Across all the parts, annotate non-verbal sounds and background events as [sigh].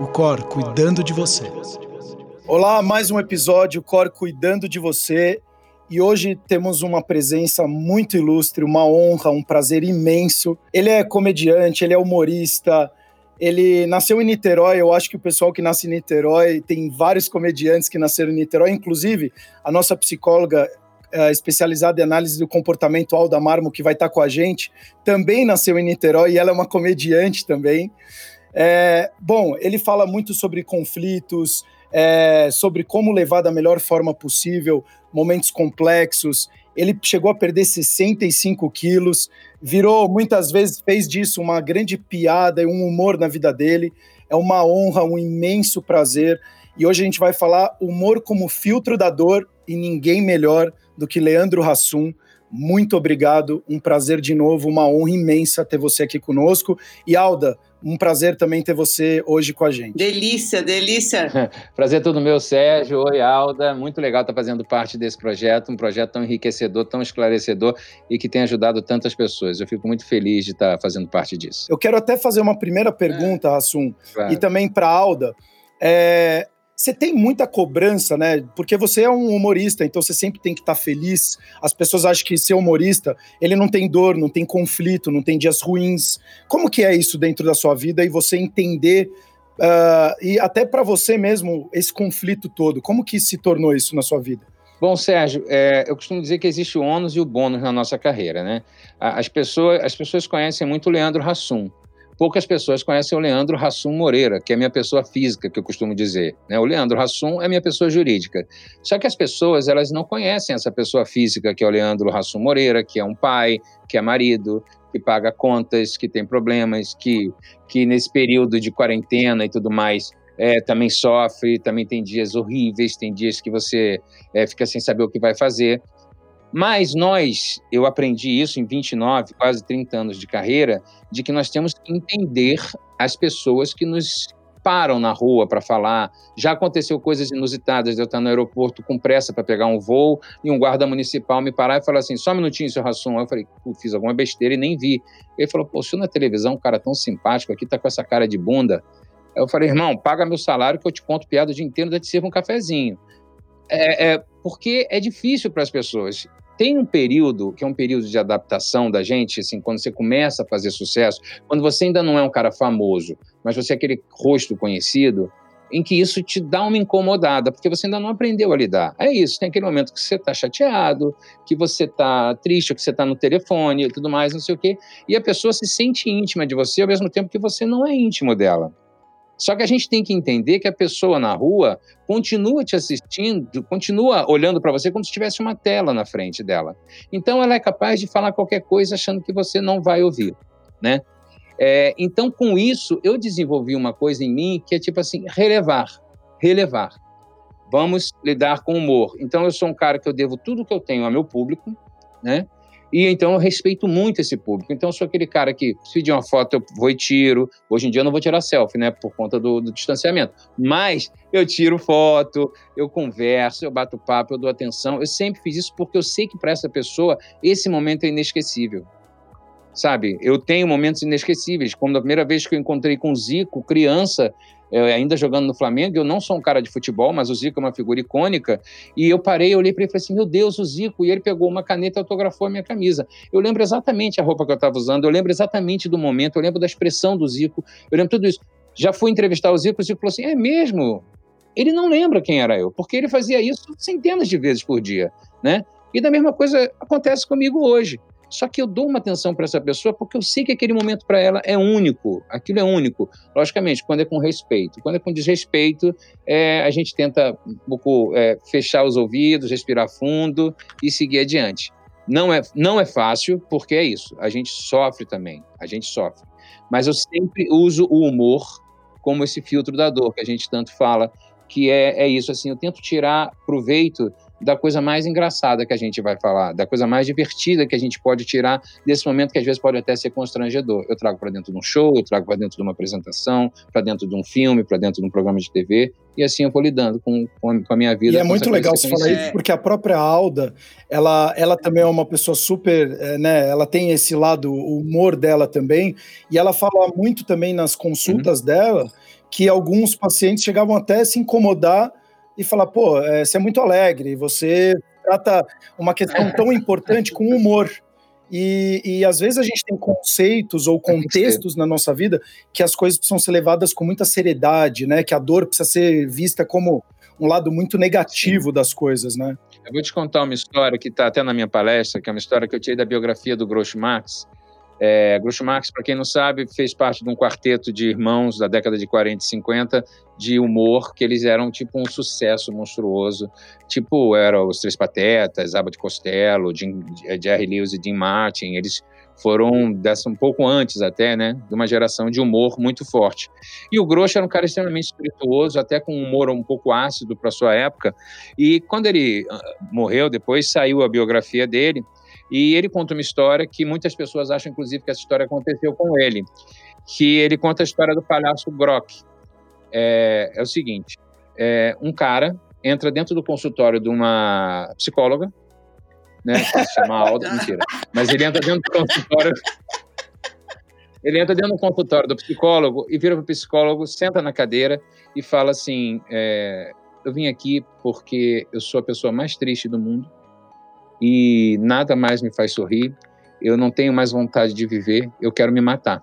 o Cor cuidando de você. Olá, mais um episódio Cor cuidando de você. E hoje temos uma presença muito ilustre, uma honra, um prazer imenso. Ele é comediante, ele é humorista, ele nasceu em Niterói. Eu acho que o pessoal que nasce em Niterói tem vários comediantes que nasceram em Niterói, inclusive a nossa psicóloga uh, especializada em análise do comportamento Alda Marmo, que vai estar com a gente, também nasceu em Niterói e ela é uma comediante também. É, bom, ele fala muito sobre conflitos, é, sobre como levar da melhor forma possível momentos complexos. Ele chegou a perder 65 quilos, virou muitas vezes, fez disso uma grande piada e um humor na vida dele. É uma honra, um imenso prazer. E hoje a gente vai falar humor como filtro da dor e ninguém melhor do que Leandro Hassum. Muito obrigado, um prazer de novo, uma honra imensa ter você aqui conosco. E Alda, um prazer também ter você hoje com a gente. Delícia, delícia. [laughs] prazer todo meu, Sérgio. Oi, Alda. Muito legal estar fazendo parte desse projeto, um projeto tão enriquecedor, tão esclarecedor e que tem ajudado tantas pessoas. Eu fico muito feliz de estar fazendo parte disso. Eu quero até fazer uma primeira pergunta, é. Assum, claro. e também para Alda. É, você tem muita cobrança, né? Porque você é um humorista, então você sempre tem que estar tá feliz. As pessoas acham que ser humorista, ele não tem dor, não tem conflito, não tem dias ruins. Como que é isso dentro da sua vida e você entender uh, e até para você mesmo esse conflito todo? Como que se tornou isso na sua vida? Bom, Sérgio, é, eu costumo dizer que existe o ônus e o bônus na nossa carreira, né? As pessoas, as pessoas conhecem muito o Leandro Hassum, poucas pessoas conhecem o Leandro Rassum Moreira, que é minha pessoa física, que eu costumo dizer. Né? O Leandro Rassum é minha pessoa jurídica. Só que as pessoas elas não conhecem essa pessoa física, que é o Leandro Rassum Moreira, que é um pai, que é marido, que paga contas, que tem problemas, que, que nesse período de quarentena e tudo mais é, também sofre, também tem dias horríveis, tem dias que você é, fica sem saber o que vai fazer. Mas nós, eu aprendi isso em 29, quase 30 anos de carreira, de que nós temos que entender as pessoas que nos param na rua para falar. Já aconteceu coisas inusitadas de eu estar no aeroporto com pressa para pegar um voo e um guarda municipal me parar e falar assim: só um minutinho, seu Rassum. Eu falei: fiz alguma besteira e nem vi. Ele falou: pô, o na televisão, um cara tão simpático aqui, tá com essa cara de bunda. Eu falei: irmão, paga meu salário que eu te conto piada o dia inteiro, daí te sirvo um cafezinho. É, é, porque é difícil para as pessoas. Tem um período que é um período de adaptação da gente, assim, quando você começa a fazer sucesso, quando você ainda não é um cara famoso, mas você é aquele rosto conhecido, em que isso te dá uma incomodada, porque você ainda não aprendeu a lidar. É isso, tem aquele momento que você está chateado, que você está triste, que você está no telefone e tudo mais, não sei o quê, e a pessoa se sente íntima de você ao mesmo tempo que você não é íntimo dela. Só que a gente tem que entender que a pessoa na rua continua te assistindo, continua olhando para você como se tivesse uma tela na frente dela. Então ela é capaz de falar qualquer coisa achando que você não vai ouvir, né? É, então com isso eu desenvolvi uma coisa em mim que é tipo assim relevar, relevar. Vamos lidar com humor. Então eu sou um cara que eu devo tudo que eu tenho ao meu público, né? E então eu respeito muito esse público. Então eu sou aquele cara que, se pedir uma foto, eu vou e tiro. Hoje em dia eu não vou tirar selfie, né? Por conta do, do distanciamento. Mas eu tiro foto, eu converso, eu bato papo, eu dou atenção. Eu sempre fiz isso porque eu sei que para essa pessoa esse momento é inesquecível. Sabe? Eu tenho momentos inesquecíveis. Como a primeira vez que eu encontrei com o Zico, criança, eu, ainda jogando no Flamengo, eu não sou um cara de futebol, mas o Zico é uma figura icônica, e eu parei, olhei para ele e falei assim, meu Deus, o Zico, e ele pegou uma caneta e autografou a minha camisa. Eu lembro exatamente a roupa que eu estava usando, eu lembro exatamente do momento, eu lembro da expressão do Zico, eu lembro tudo isso. Já fui entrevistar o Zico, o Zico falou assim, é mesmo? Ele não lembra quem era eu, porque ele fazia isso centenas de vezes por dia, né? E da mesma coisa acontece comigo hoje. Só que eu dou uma atenção para essa pessoa porque eu sei que aquele momento para ela é único, aquilo é único. Logicamente, quando é com respeito. Quando é com desrespeito, é, a gente tenta um pouco é, fechar os ouvidos, respirar fundo e seguir adiante. Não é, não é fácil, porque é isso, a gente sofre também, a gente sofre. Mas eu sempre uso o humor como esse filtro da dor que a gente tanto fala, que é, é isso, assim, eu tento tirar proveito da coisa mais engraçada que a gente vai falar, da coisa mais divertida que a gente pode tirar desse momento que às vezes pode até ser constrangedor. Eu trago para dentro de um show, eu trago para dentro de uma apresentação, para dentro de um filme, para dentro de um programa de TV, e assim eu vou lidando com, com, a, minha vida. E é muito legal você falar isso, porque a própria Alda, ela, ela também é uma pessoa super, é, né, ela tem esse lado, o humor dela também, e ela fala muito também nas consultas uhum. dela, que alguns pacientes chegavam até a se incomodar e falar, pô, é, você é muito alegre, você trata uma questão tão importante com humor. E, e às vezes a gente tem conceitos ou contextos na nossa vida que as coisas precisam ser levadas com muita seriedade, né? Que a dor precisa ser vista como um lado muito negativo das coisas, né? Eu vou te contar uma história que está até na minha palestra, que é uma história que eu tirei da biografia do Groucho Marx, é, Groucho Marx, para quem não sabe, fez parte de um quarteto de irmãos da década de 40 e 50 de humor, que eles eram tipo um sucesso monstruoso. Tipo, eram os Três Patetas, Abbott Costello, Jim, Jerry Lewis e Dean Martin. Eles foram dessa um pouco antes até, né, de uma geração de humor muito forte. E o Groucho era um cara extremamente espirituoso, até com um humor um pouco ácido para sua época. E quando ele uh, morreu, depois saiu a biografia dele, e ele conta uma história que muitas pessoas acham, inclusive, que essa história aconteceu com ele, que ele conta a história do palhaço Brock. É, é o seguinte, é, um cara entra dentro do consultório de uma psicóloga, né, que se chama Alda, [laughs] mentira, mas ele entra dentro do consultório... Ele entra dentro do consultório do psicólogo e vira para o psicólogo, senta na cadeira e fala assim: é, Eu vim aqui porque eu sou a pessoa mais triste do mundo, e nada mais me faz sorrir, eu não tenho mais vontade de viver, eu quero me matar.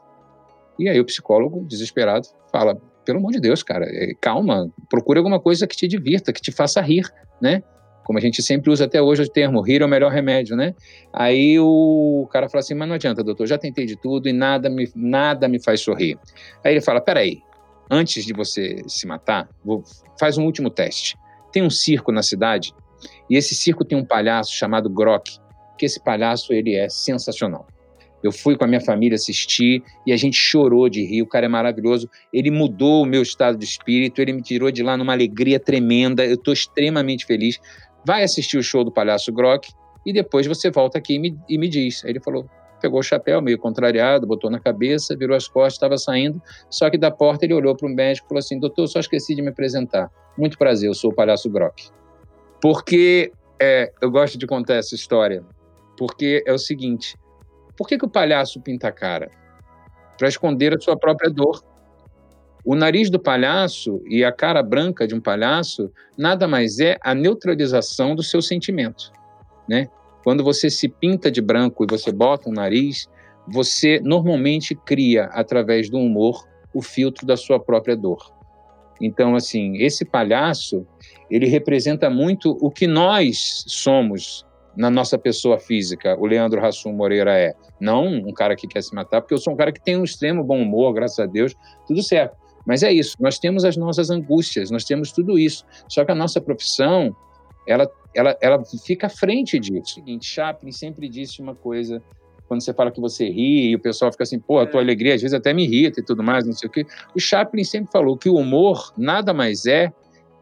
E aí o psicólogo, desesperado, fala: pelo amor de Deus, cara, é, calma, procure alguma coisa que te divirta, que te faça rir, né? Como a gente sempre usa até hoje o termo, rir é o melhor remédio, né? Aí o cara fala assim, mas não adianta, doutor, já tentei de tudo e nada me, nada me faz sorrir. Aí ele fala, peraí, antes de você se matar, vou, faz um último teste. Tem um circo na cidade e esse circo tem um palhaço chamado Grok, que esse palhaço ele é sensacional. Eu fui com a minha família assistir e a gente chorou de rir. O cara é maravilhoso. Ele mudou o meu estado de espírito, ele me tirou de lá numa alegria tremenda. Eu estou extremamente feliz. Vai assistir o show do Palhaço Grok e depois você volta aqui e me, e me diz. Aí ele falou: pegou o chapéu, meio contrariado, botou na cabeça, virou as costas, estava saindo. Só que da porta ele olhou para o médico e falou assim: Doutor, só esqueci de me apresentar. Muito prazer, eu sou o Palhaço Grok. Porque é, eu gosto de contar essa história. Porque é o seguinte: por que, que o palhaço pinta a cara? Para esconder a sua própria dor. O nariz do palhaço e a cara branca de um palhaço nada mais é a neutralização do seu sentimento, né? Quando você se pinta de branco e você bota um nariz, você normalmente cria através do humor o filtro da sua própria dor. Então, assim, esse palhaço, ele representa muito o que nós somos na nossa pessoa física, o Leandro Rassum Moreira é. Não um cara que quer se matar, porque eu sou um cara que tem um extremo bom humor, graças a Deus, tudo certo. Mas é isso, nós temos as nossas angústias, nós temos tudo isso. Só que a nossa profissão, ela, ela, ela fica à frente disso. O seguinte, Chaplin sempre disse uma coisa quando você fala que você ri e o pessoal fica assim, pô, a tua é. alegria às vezes até me irrita e tudo mais, não sei o quê. O Chaplin sempre falou que o humor nada mais é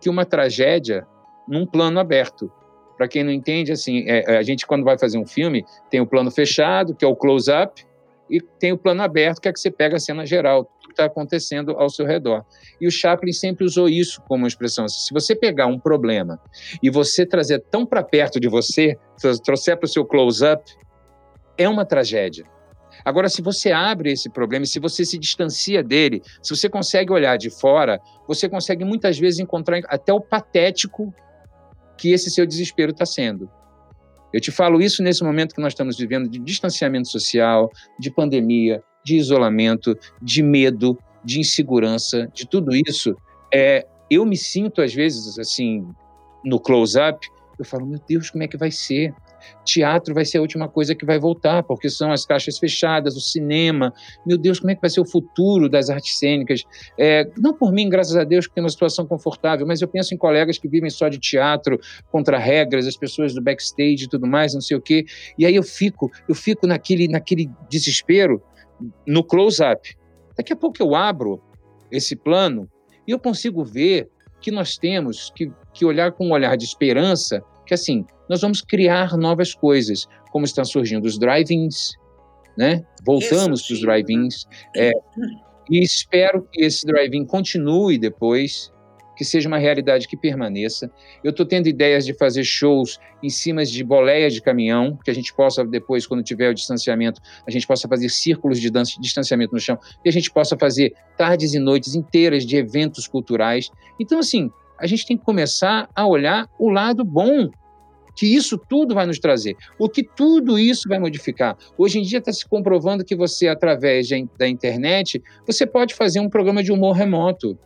que uma tragédia num plano aberto. Para quem não entende, assim, é, é, a gente quando vai fazer um filme tem o plano fechado, que é o close-up, e tem o plano aberto, que é que você pega a cena geral, tudo que está acontecendo ao seu redor. E o Chaplin sempre usou isso como expressão. Assim, se você pegar um problema e você trazer tão para perto de você, trouxer para o seu close-up, é uma tragédia. Agora, se você abre esse problema, se você se distancia dele, se você consegue olhar de fora, você consegue muitas vezes encontrar até o patético que esse seu desespero está sendo. Eu te falo isso nesse momento que nós estamos vivendo de distanciamento social, de pandemia, de isolamento, de medo, de insegurança, de tudo isso. É, eu me sinto, às vezes, assim, no close-up, eu falo, meu Deus, como é que vai ser? Teatro vai ser a última coisa que vai voltar, porque são as caixas fechadas, o cinema. Meu Deus, como é que vai ser o futuro das artes cênicas? É, não por mim, graças a Deus, que tem uma situação confortável, mas eu penso em colegas que vivem só de teatro, contra regras, as pessoas do backstage e tudo mais, não sei o quê. E aí eu fico, eu fico naquele, naquele desespero, no close-up. Daqui a pouco eu abro esse plano e eu consigo ver que nós temos que, que olhar com um olhar de esperança que assim, nós vamos criar novas coisas, como estão surgindo os drive-ins, né? Voltamos para os drive-ins. É, e espero que esse drive-in continue depois, que seja uma realidade que permaneça. Eu estou tendo ideias de fazer shows em cima de boleias de caminhão, que a gente possa depois, quando tiver o distanciamento, a gente possa fazer círculos de distanciamento no chão, e a gente possa fazer tardes e noites inteiras de eventos culturais. Então, assim, a gente tem que começar a olhar o lado bom que isso tudo vai nos trazer, o que tudo isso vai modificar. Hoje em dia está se comprovando que você, através da internet, você pode fazer um programa de humor remoto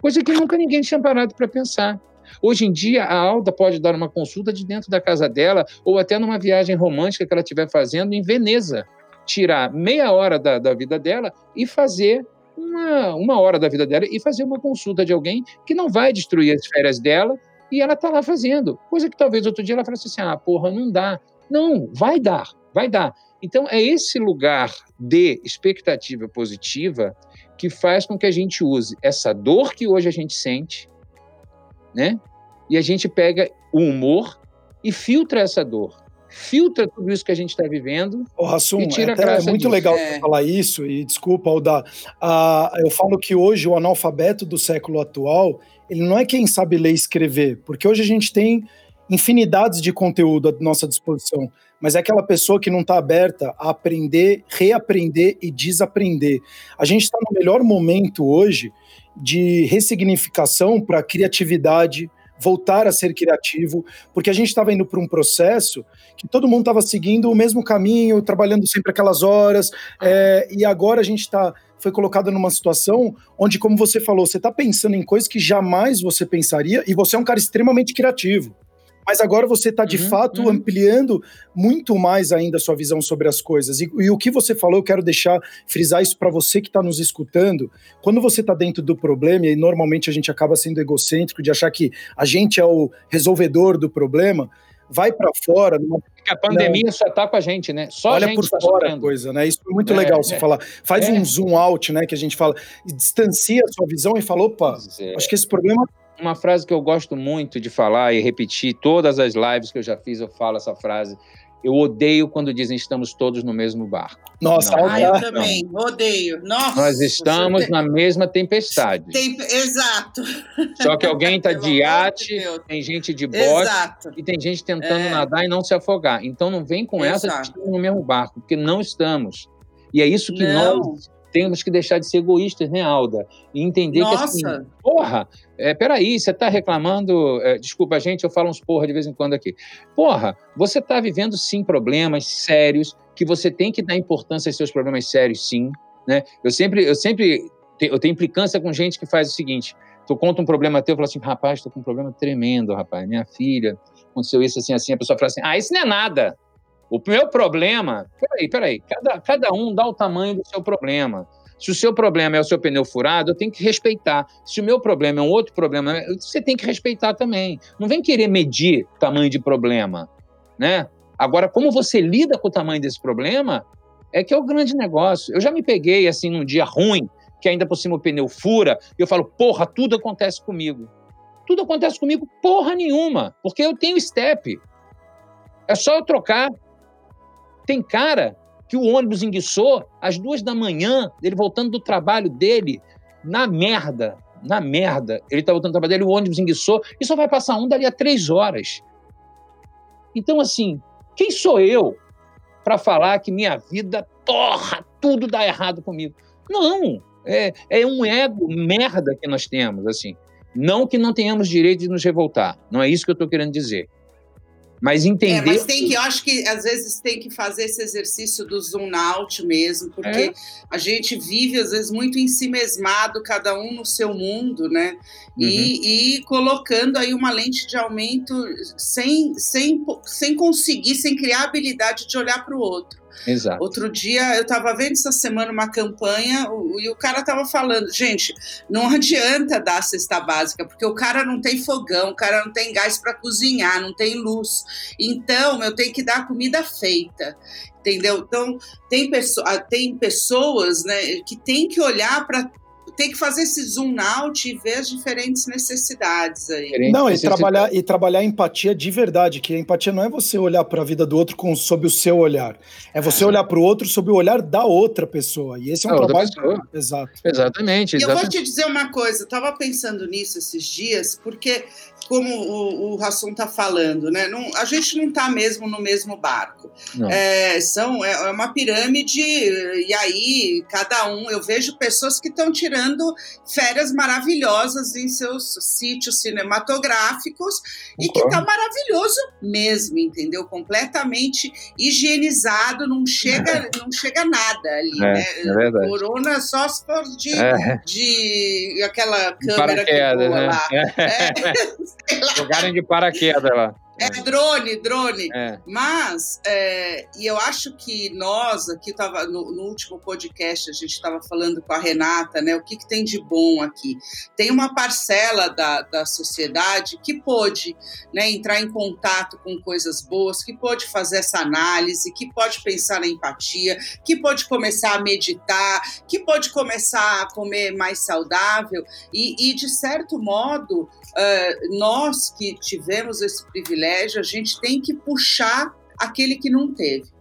coisa que nunca ninguém tinha parado para pensar. Hoje em dia, a Alda pode dar uma consulta de dentro da casa dela ou até numa viagem romântica que ela estiver fazendo em Veneza. Tirar meia hora da, da vida dela e fazer uma, uma hora da vida dela e fazer uma consulta de alguém que não vai destruir as férias dela e ela está lá fazendo. Coisa que talvez outro dia ela falasse assim: ah, porra, não dá. Não, vai dar, vai dar. Então, é esse lugar de expectativa positiva que faz com que a gente use essa dor que hoje a gente sente, né? E a gente pega o humor e filtra essa dor. Filtra tudo isso que a gente está vivendo oh, Hassum, e tira é, é muito disso. legal é. falar isso, e desculpa, Alda. Ah, eu falo que hoje o analfabeto do século atual, ele não é quem sabe ler e escrever, porque hoje a gente tem infinidades de conteúdo à nossa disposição mas é aquela pessoa que não está aberta a aprender, reaprender e desaprender. A gente está no melhor momento hoje de ressignificação para criatividade, voltar a ser criativo, porque a gente estava indo para um processo que todo mundo estava seguindo o mesmo caminho, trabalhando sempre aquelas horas, é, e agora a gente está foi colocado numa situação onde, como você falou, você está pensando em coisas que jamais você pensaria, e você é um cara extremamente criativo mas agora você está de uhum, fato uhum. ampliando muito mais ainda a sua visão sobre as coisas. E, e o que você falou, eu quero deixar, frisar isso para você que está nos escutando. Quando você está dentro do problema, e normalmente a gente acaba sendo egocêntrico de achar que a gente é o resolvedor do problema, vai para fora. Numa... a pandemia não. só tá com a gente, né? Só Olha a gente por tá fora a coisa, né? Isso é muito é, legal você é. falar. Faz é. um zoom out, né? Que a gente fala, distancia a sua visão e fala, opa, é. acho que esse problema uma frase que eu gosto muito de falar e repetir todas as lives que eu já fiz, eu falo essa frase. Eu odeio quando dizem estamos todos no mesmo barco. Nossa, não, ah, eu também odeio. Nossa, Nós estamos na mesma tempestade. Tem... Exato. Só que alguém está de [laughs] iate, de tem gente de bote Exato. e tem gente tentando é. nadar e não se afogar. Então não vem com Exato. essa de estamos no mesmo barco, porque não estamos. E é isso que não. nós temos que deixar de ser egoístas, né, Alda? E entender Nossa. que assim, porra, é, peraí, você está reclamando, é, desculpa, gente, eu falo uns porra de vez em quando aqui. Porra, você está vivendo sim problemas sérios, que você tem que dar importância aos seus problemas sérios, sim. Né? Eu sempre, eu sempre eu tenho implicância com gente que faz o seguinte: tu conta um problema teu, fala assim, rapaz, estou com um problema tremendo, rapaz, minha filha, aconteceu isso assim, assim, a pessoa fala assim, ah, isso não é nada. O meu problema, peraí, peraí, cada, cada um dá o tamanho do seu problema. Se o seu problema é o seu pneu furado, eu tenho que respeitar. Se o meu problema é um outro problema, você tem que respeitar também. Não vem querer medir tamanho de problema, né? Agora, como você lida com o tamanho desse problema, é que é o grande negócio. Eu já me peguei assim num dia ruim, que ainda por cima o pneu fura, e eu falo, porra, tudo acontece comigo. Tudo acontece comigo, porra nenhuma, porque eu tenho step. É só eu trocar. Tem cara que o ônibus enguiçou às duas da manhã, ele voltando do trabalho dele, na merda, na merda. Ele está voltando do trabalho dele, o ônibus enguiçou, e só vai passar um dali a três horas. Então, assim, quem sou eu para falar que minha vida, porra, tudo dá errado comigo? Não, é, é um ego merda que nós temos, assim. Não que não tenhamos direito de nos revoltar, não é isso que eu estou querendo dizer. Mas entender. É, mas tem que, eu acho que às vezes tem que fazer esse exercício do zoom out mesmo, porque é. a gente vive às vezes muito em si mesmado, cada um no seu mundo, né? Uhum. E, e, colocando aí uma lente de aumento sem, sem, sem conseguir, sem criar a habilidade de olhar para o outro. Exato. Outro dia eu estava vendo essa semana uma campanha e o cara estava falando, gente, não adianta dar cesta básica, porque o cara não tem fogão, o cara não tem gás para cozinhar, não tem luz. Então, eu tenho que dar comida feita. Entendeu? Então, tem, pessoa, tem pessoas né, que têm que olhar para tem que fazer esse zoom out e ver as diferentes necessidades aí. Não, e trabalhar, e trabalhar empatia de verdade, que a empatia não é você olhar para a vida do outro com, sob o seu olhar. É você é. olhar para o outro sob o olhar da outra pessoa. E esse é um a trabalho. Exato. Exatamente, exatamente. E eu vou te dizer uma coisa, eu estava pensando nisso esses dias, porque como o, o Rassum está falando, né? Não, a gente não está mesmo no mesmo barco. É, são, é, é, uma pirâmide, e aí cada um. Eu vejo pessoas que estão tirando férias maravilhosas em seus sítios cinematográficos e que está maravilhoso mesmo, entendeu? Completamente higienizado, não chega, é. não chega nada ali, é, né? É. Corona só se for de, é. de aquela câmera que voa né? lá. É. [laughs] Jogarem de paraquedas lá. É drone, drone. É. Mas, é, e eu acho que nós aqui tava no, no último podcast a gente estava falando com a Renata, né? O que, que tem de bom aqui? Tem uma parcela da, da sociedade que pôde, né, entrar em contato com coisas boas, que pôde fazer essa análise, que pode pensar na empatia, que pode começar a meditar, que pode começar a comer mais saudável e, e de certo modo, uh, nós que tivemos esse privilégio a gente tem que puxar aquele que não teve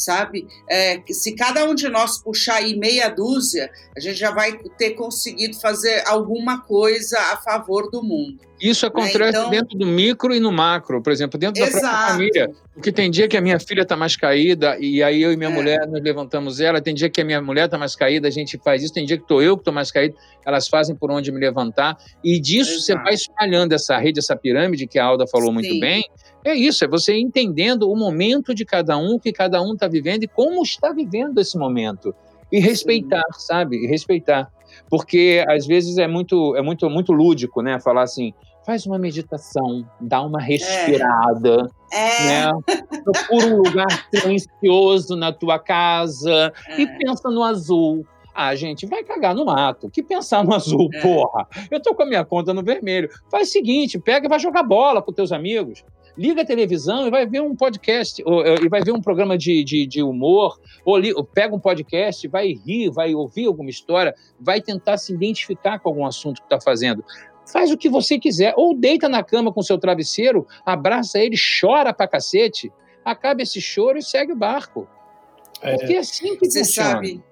sabe? É, se cada um de nós puxar aí meia dúzia, a gente já vai ter conseguido fazer alguma coisa a favor do mundo. Isso acontece né? então... dentro do micro e no macro, por exemplo, dentro Exato. da própria família. Porque tem dia que a minha filha está mais caída e aí eu e minha é. mulher nós levantamos ela, tem dia que a minha mulher está mais caída, a gente faz isso, tem dia que estou eu que estou mais caído, elas fazem por onde me levantar. E disso Exato. você vai espalhando essa rede, essa pirâmide que a Alda falou Sim. muito bem, é isso, é você entendendo o momento de cada um, que cada um está vivendo e como está vivendo esse momento. E respeitar, Sim. sabe? E respeitar. Porque às vezes é muito, é muito, muito lúdico, né? Falar assim, faz uma meditação, dá uma respirada, é. né? Procura um lugar silencioso na tua casa é. e pensa no azul. Ah, gente, vai cagar no mato. Que pensar no azul, é. porra. Eu tô com a minha conta no vermelho. Faz o seguinte, pega e vai jogar bola com teus amigos liga a televisão e vai ver um podcast, ou, e vai ver um programa de, de, de humor, ou, li, ou, pega um podcast, vai rir, vai ouvir alguma história, vai tentar se identificar com algum assunto que está fazendo. Faz o que você quiser, ou deita na cama com seu travesseiro, abraça ele, chora pra cacete, acaba esse choro e segue o barco. É. Porque é assim que você funciona. sabe.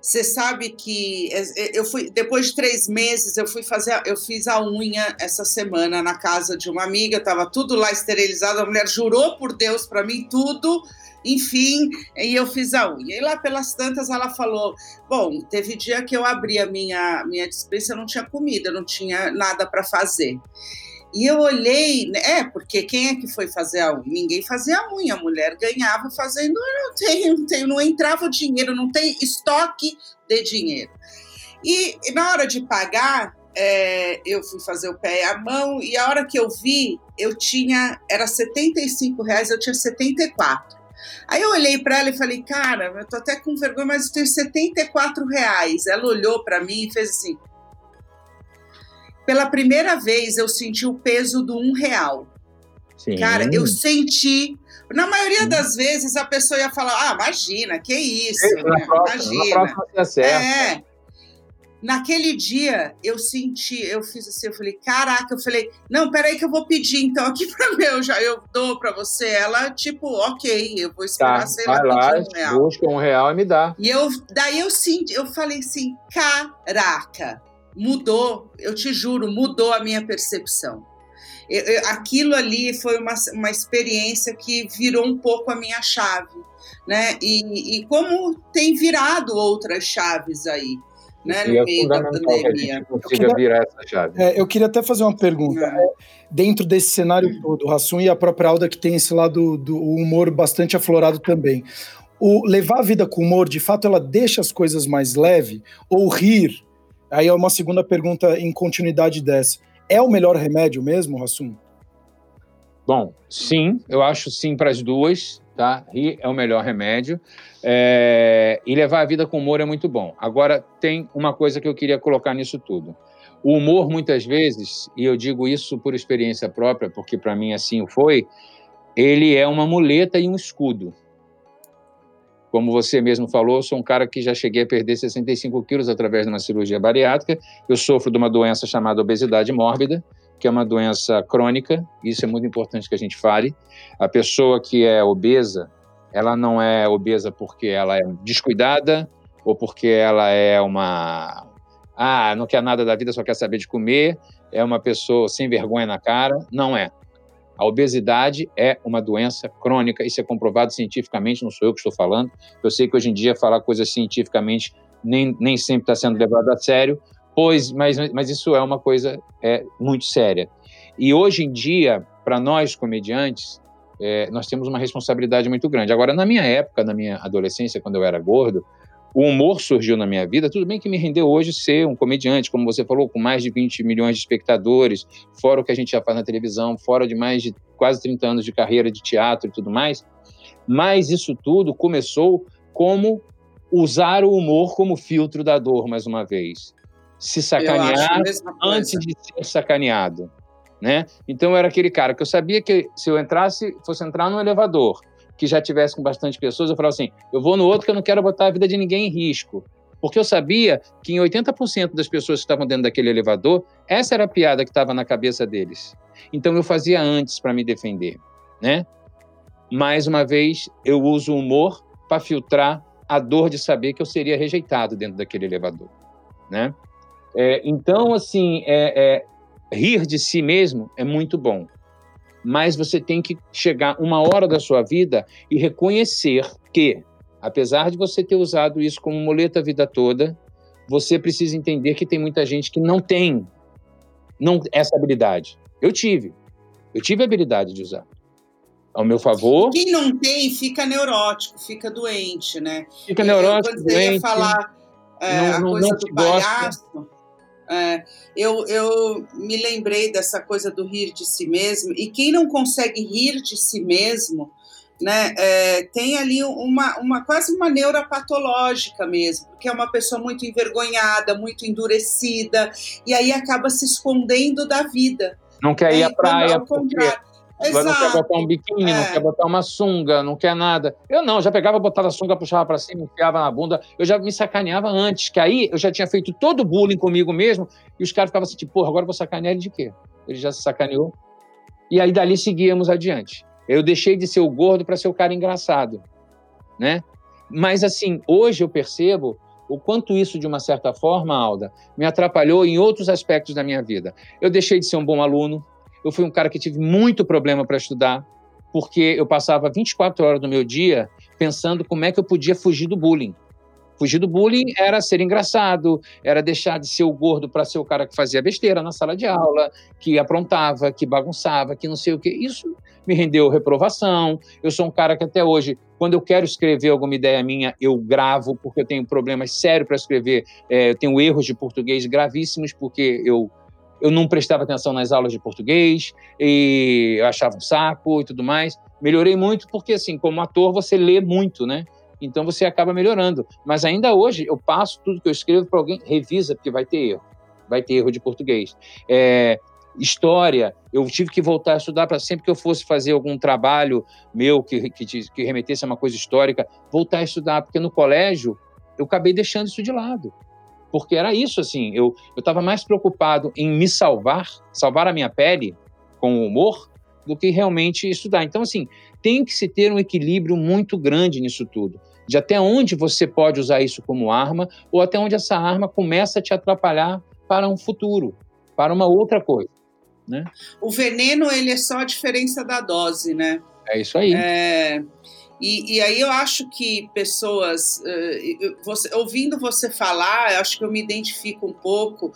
Você sabe que é, é, eu fui depois de três meses eu fui fazer eu fiz a unha essa semana na casa de uma amiga estava tudo lá esterilizado a mulher jurou por Deus para mim tudo enfim e eu fiz a unha e lá pelas tantas ela falou bom teve dia que eu abri a minha minha dispensa não tinha comida não tinha nada para fazer e eu olhei, né, é, porque quem é que foi fazer a unha? Ninguém fazia a unha, a mulher ganhava fazendo, não tem, não, tem, não entrava dinheiro, não tem estoque de dinheiro. E, e na hora de pagar, é, eu fui fazer o pé e a mão, e a hora que eu vi, eu tinha, era 75 reais, eu tinha 74. Aí eu olhei para ela e falei, cara, eu tô até com vergonha, mas eu tenho 74 reais. Ela olhou para mim e fez assim, pela primeira vez eu senti o peso do um real. Sim. Cara, eu senti. Na maioria das vezes a pessoa ia falar: ah, imagina, que isso, é, né? próxima, imagina. É. Naquele dia eu senti, eu fiz assim, eu falei, caraca, eu falei, não, peraí que eu vou pedir então aqui para [laughs] meu, já eu dou para você. Ela, tipo, ok, eu vou esperar, tá, sei lá, lá um real. Busca um real e me dá. E eu, daí eu senti, eu falei assim, caraca, mudou, eu te juro, mudou a minha percepção. Eu, eu, aquilo ali foi uma, uma experiência que virou um pouco a minha chave, né? E, e como tem virado outras chaves aí. Né, no é meio da pandemia. eu queria, virar essa chave. É, eu queria até fazer uma pergunta. É. Dentro desse cenário todo, o Rassum e a própria Alda, que tem esse lado do humor bastante aflorado também. O levar a vida com humor, de fato, ela deixa as coisas mais leve? Ou rir Aí é uma segunda pergunta em continuidade dessa. É o melhor remédio mesmo, Rassum? Bom, sim, eu acho sim para as duas, tá? Rir é o melhor remédio. É... E levar a vida com humor é muito bom. Agora, tem uma coisa que eu queria colocar nisso tudo. O humor, muitas vezes, e eu digo isso por experiência própria, porque para mim assim foi, ele é uma muleta e um escudo. Como você mesmo falou, sou um cara que já cheguei a perder 65 quilos através de uma cirurgia bariátrica. Eu sofro de uma doença chamada obesidade mórbida, que é uma doença crônica. Isso é muito importante que a gente fale. A pessoa que é obesa, ela não é obesa porque ela é descuidada ou porque ela é uma ah, não quer nada da vida, só quer saber de comer, é uma pessoa sem vergonha na cara. Não é. A obesidade é uma doença crônica, isso é comprovado cientificamente, não sou eu que estou falando. Eu sei que hoje em dia falar coisas cientificamente nem, nem sempre está sendo levado a sério, pois, mas, mas isso é uma coisa é, muito séria. E hoje em dia, para nós comediantes, é, nós temos uma responsabilidade muito grande. Agora, na minha época, na minha adolescência, quando eu era gordo, o humor surgiu na minha vida, tudo bem que me rendeu hoje ser um comediante, como você falou, com mais de 20 milhões de espectadores, fora o que a gente já faz na televisão, fora de mais de quase 30 anos de carreira de teatro e tudo mais. Mas isso tudo começou como usar o humor como filtro da dor, mais uma vez. Se sacanear antes de ser sacaneado. Né? Então era aquele cara que eu sabia que se eu entrasse, fosse entrar no elevador que já tivesse com bastante pessoas, eu falava assim: eu vou no outro que eu não quero botar a vida de ninguém em risco. Porque eu sabia que em 80% das pessoas que estavam dentro daquele elevador, essa era a piada que estava na cabeça deles. Então eu fazia antes para me defender, né? Mais uma vez, eu uso o humor para filtrar a dor de saber que eu seria rejeitado dentro daquele elevador, né? É, então, assim, é, é, rir de si mesmo é muito bom mas você tem que chegar uma hora da sua vida e reconhecer que, apesar de você ter usado isso como muleta a vida toda, você precisa entender que tem muita gente que não tem não essa habilidade. Eu tive. Eu tive a habilidade de usar. Ao meu favor. Quem não tem fica neurótico, fica doente, né? Fica neurótico, eu, quando doente. Ia falar é, não, a não, coisa não do palhaço. É, eu, eu me lembrei dessa coisa do rir de si mesmo, e quem não consegue rir de si mesmo, né, é, tem ali uma, uma quase uma neuropatológica mesmo, porque é uma pessoa muito envergonhada, muito endurecida, e aí acaba se escondendo da vida. Não quer ir à praia, porque Exato. não quer botar um biquíni, é. não quer botar uma sunga, não quer nada. Eu não, já pegava, botava a sunga, puxava para cima, enfiava na bunda. Eu já me sacaneava antes, que aí eu já tinha feito todo o bullying comigo mesmo, e os caras ficavam assim, tipo, porra, agora eu vou sacanear ele de quê? Ele já se sacaneou. E aí dali seguíamos adiante. Eu deixei de ser o gordo para ser o cara engraçado, né? Mas assim, hoje eu percebo o quanto isso, de uma certa forma, Alda, me atrapalhou em outros aspectos da minha vida. Eu deixei de ser um bom aluno, eu fui um cara que tive muito problema para estudar, porque eu passava 24 horas do meu dia pensando como é que eu podia fugir do bullying. Fugir do bullying era ser engraçado, era deixar de ser o gordo para ser o cara que fazia besteira na sala de aula, que aprontava, que bagunçava, que não sei o quê. Isso me rendeu reprovação. Eu sou um cara que até hoje, quando eu quero escrever alguma ideia minha, eu gravo, porque eu tenho problemas sérios para escrever. É, eu tenho erros de português gravíssimos, porque eu eu não prestava atenção nas aulas de português e eu achava um saco e tudo mais. Melhorei muito porque, assim, como ator, você lê muito, né? Então você acaba melhorando. Mas ainda hoje eu passo tudo que eu escrevo para alguém, revisa, porque vai ter erro. Vai ter erro de português. É, história, eu tive que voltar a estudar para sempre que eu fosse fazer algum trabalho meu que, que, que remetesse a uma coisa histórica, voltar a estudar, porque no colégio eu acabei deixando isso de lado porque era isso, assim, eu estava mais preocupado em me salvar, salvar a minha pele com o humor, do que realmente estudar. Então, assim, tem que se ter um equilíbrio muito grande nisso tudo, de até onde você pode usar isso como arma, ou até onde essa arma começa a te atrapalhar para um futuro, para uma outra coisa. Né? O veneno, ele é só a diferença da dose, né? É isso aí. É... E, e, aí eu acho que pessoas, uh, você, ouvindo você falar, eu acho que eu me identifico um pouco,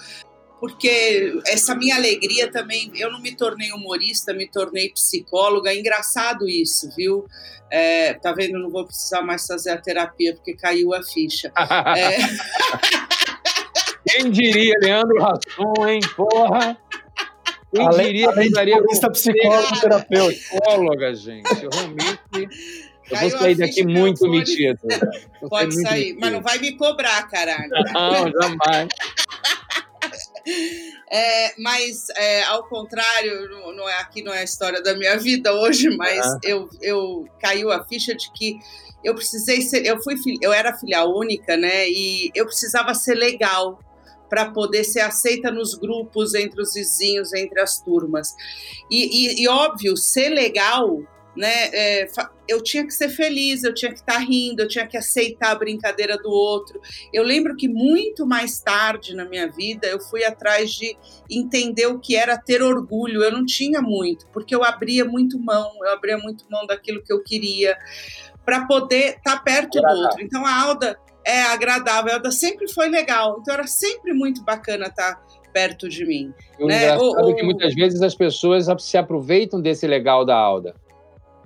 porque essa minha alegria também, eu não me tornei humorista, me tornei psicóloga, é engraçado isso, viu? É, tá vendo? Não vou precisar mais fazer a terapia porque caiu a ficha. [laughs] é... Quem diria, Leandro Rassum, hein? Porra! Quem além, diria além que daria psicólogo terapeuta. Psicóloga, gente. Eu realmente eu vou sair daqui muito metido. [laughs] Pode sair, metido. mas não vai me cobrar, caralho. [laughs] Não, jamais. [laughs] É, mas, é, ao contrário, não, é, aqui não é a história da minha vida hoje, mas eu, eu caiu a ficha de que eu precisei ser, eu fui, eu era filha única, né? E eu precisava ser legal para poder ser aceita nos grupos, entre os vizinhos, entre as turmas. E, e, e óbvio, ser legal né? É, eu tinha que ser feliz, eu tinha que estar tá rindo, eu tinha que aceitar a brincadeira do outro. Eu lembro que muito mais tarde na minha vida eu fui atrás de entender o que era ter orgulho. Eu não tinha muito, porque eu abria muito mão, eu abria muito mão daquilo que eu queria para poder estar tá perto do outro. Então a Alda é agradável, a Alda sempre foi legal, então era sempre muito bacana estar tá perto de mim. O né? engraçado o, o... é que muitas vezes as pessoas se aproveitam desse legal da Alda.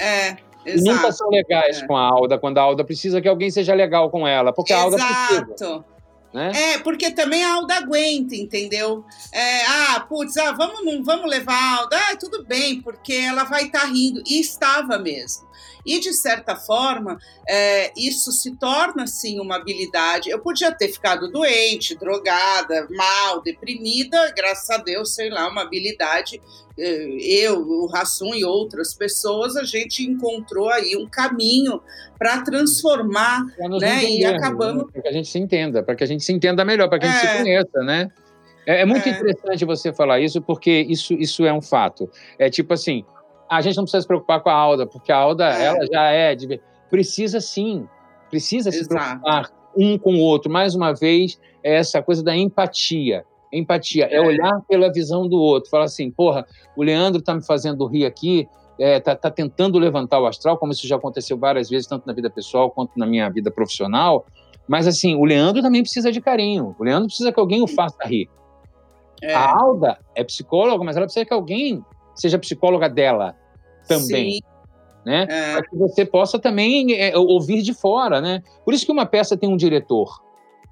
É, Exato. E nunca são legais é. com a Alda, quando a Alda precisa que alguém seja legal com ela, porque Exato. a Alda precisa. Né? É, porque também a Alda aguenta, entendeu? É, ah, putz, ah, vamos, não, vamos levar a Alda. Ah, tudo bem, porque ela vai estar tá rindo. E estava mesmo. E, de certa forma, é, isso se torna, sim, uma habilidade. Eu podia ter ficado doente, drogada, mal, deprimida, graças a Deus, sei lá, uma habilidade. É, eu, o Rassum e outras pessoas, a gente encontrou aí um caminho para transformar, né? E acabamos. Né? Para que a gente se entenda, para que a gente se entenda melhor, para que a gente é. se conheça, né? É, é muito é. interessante você falar isso, porque isso, isso é um fato. É tipo assim, a gente não precisa se preocupar com a Alda, porque a Alda, é. ela já é. De... Precisa sim, precisa Exato. se preocupar um com o outro. Mais uma vez, é essa coisa da empatia. Empatia é. é olhar pela visão do outro. Falar assim, porra, o Leandro tá me fazendo rir aqui, é, tá, tá, tentando levantar o astral, como isso já aconteceu várias vezes, tanto na vida pessoal quanto na minha vida profissional. Mas, assim, o Leandro também precisa de carinho. O Leandro precisa que alguém o faça rir. É. A Alda é psicóloga, mas ela precisa que alguém seja psicóloga dela também. Sim. Né? É. Para que você possa também é, ouvir de fora, né? Por isso que uma peça tem um diretor.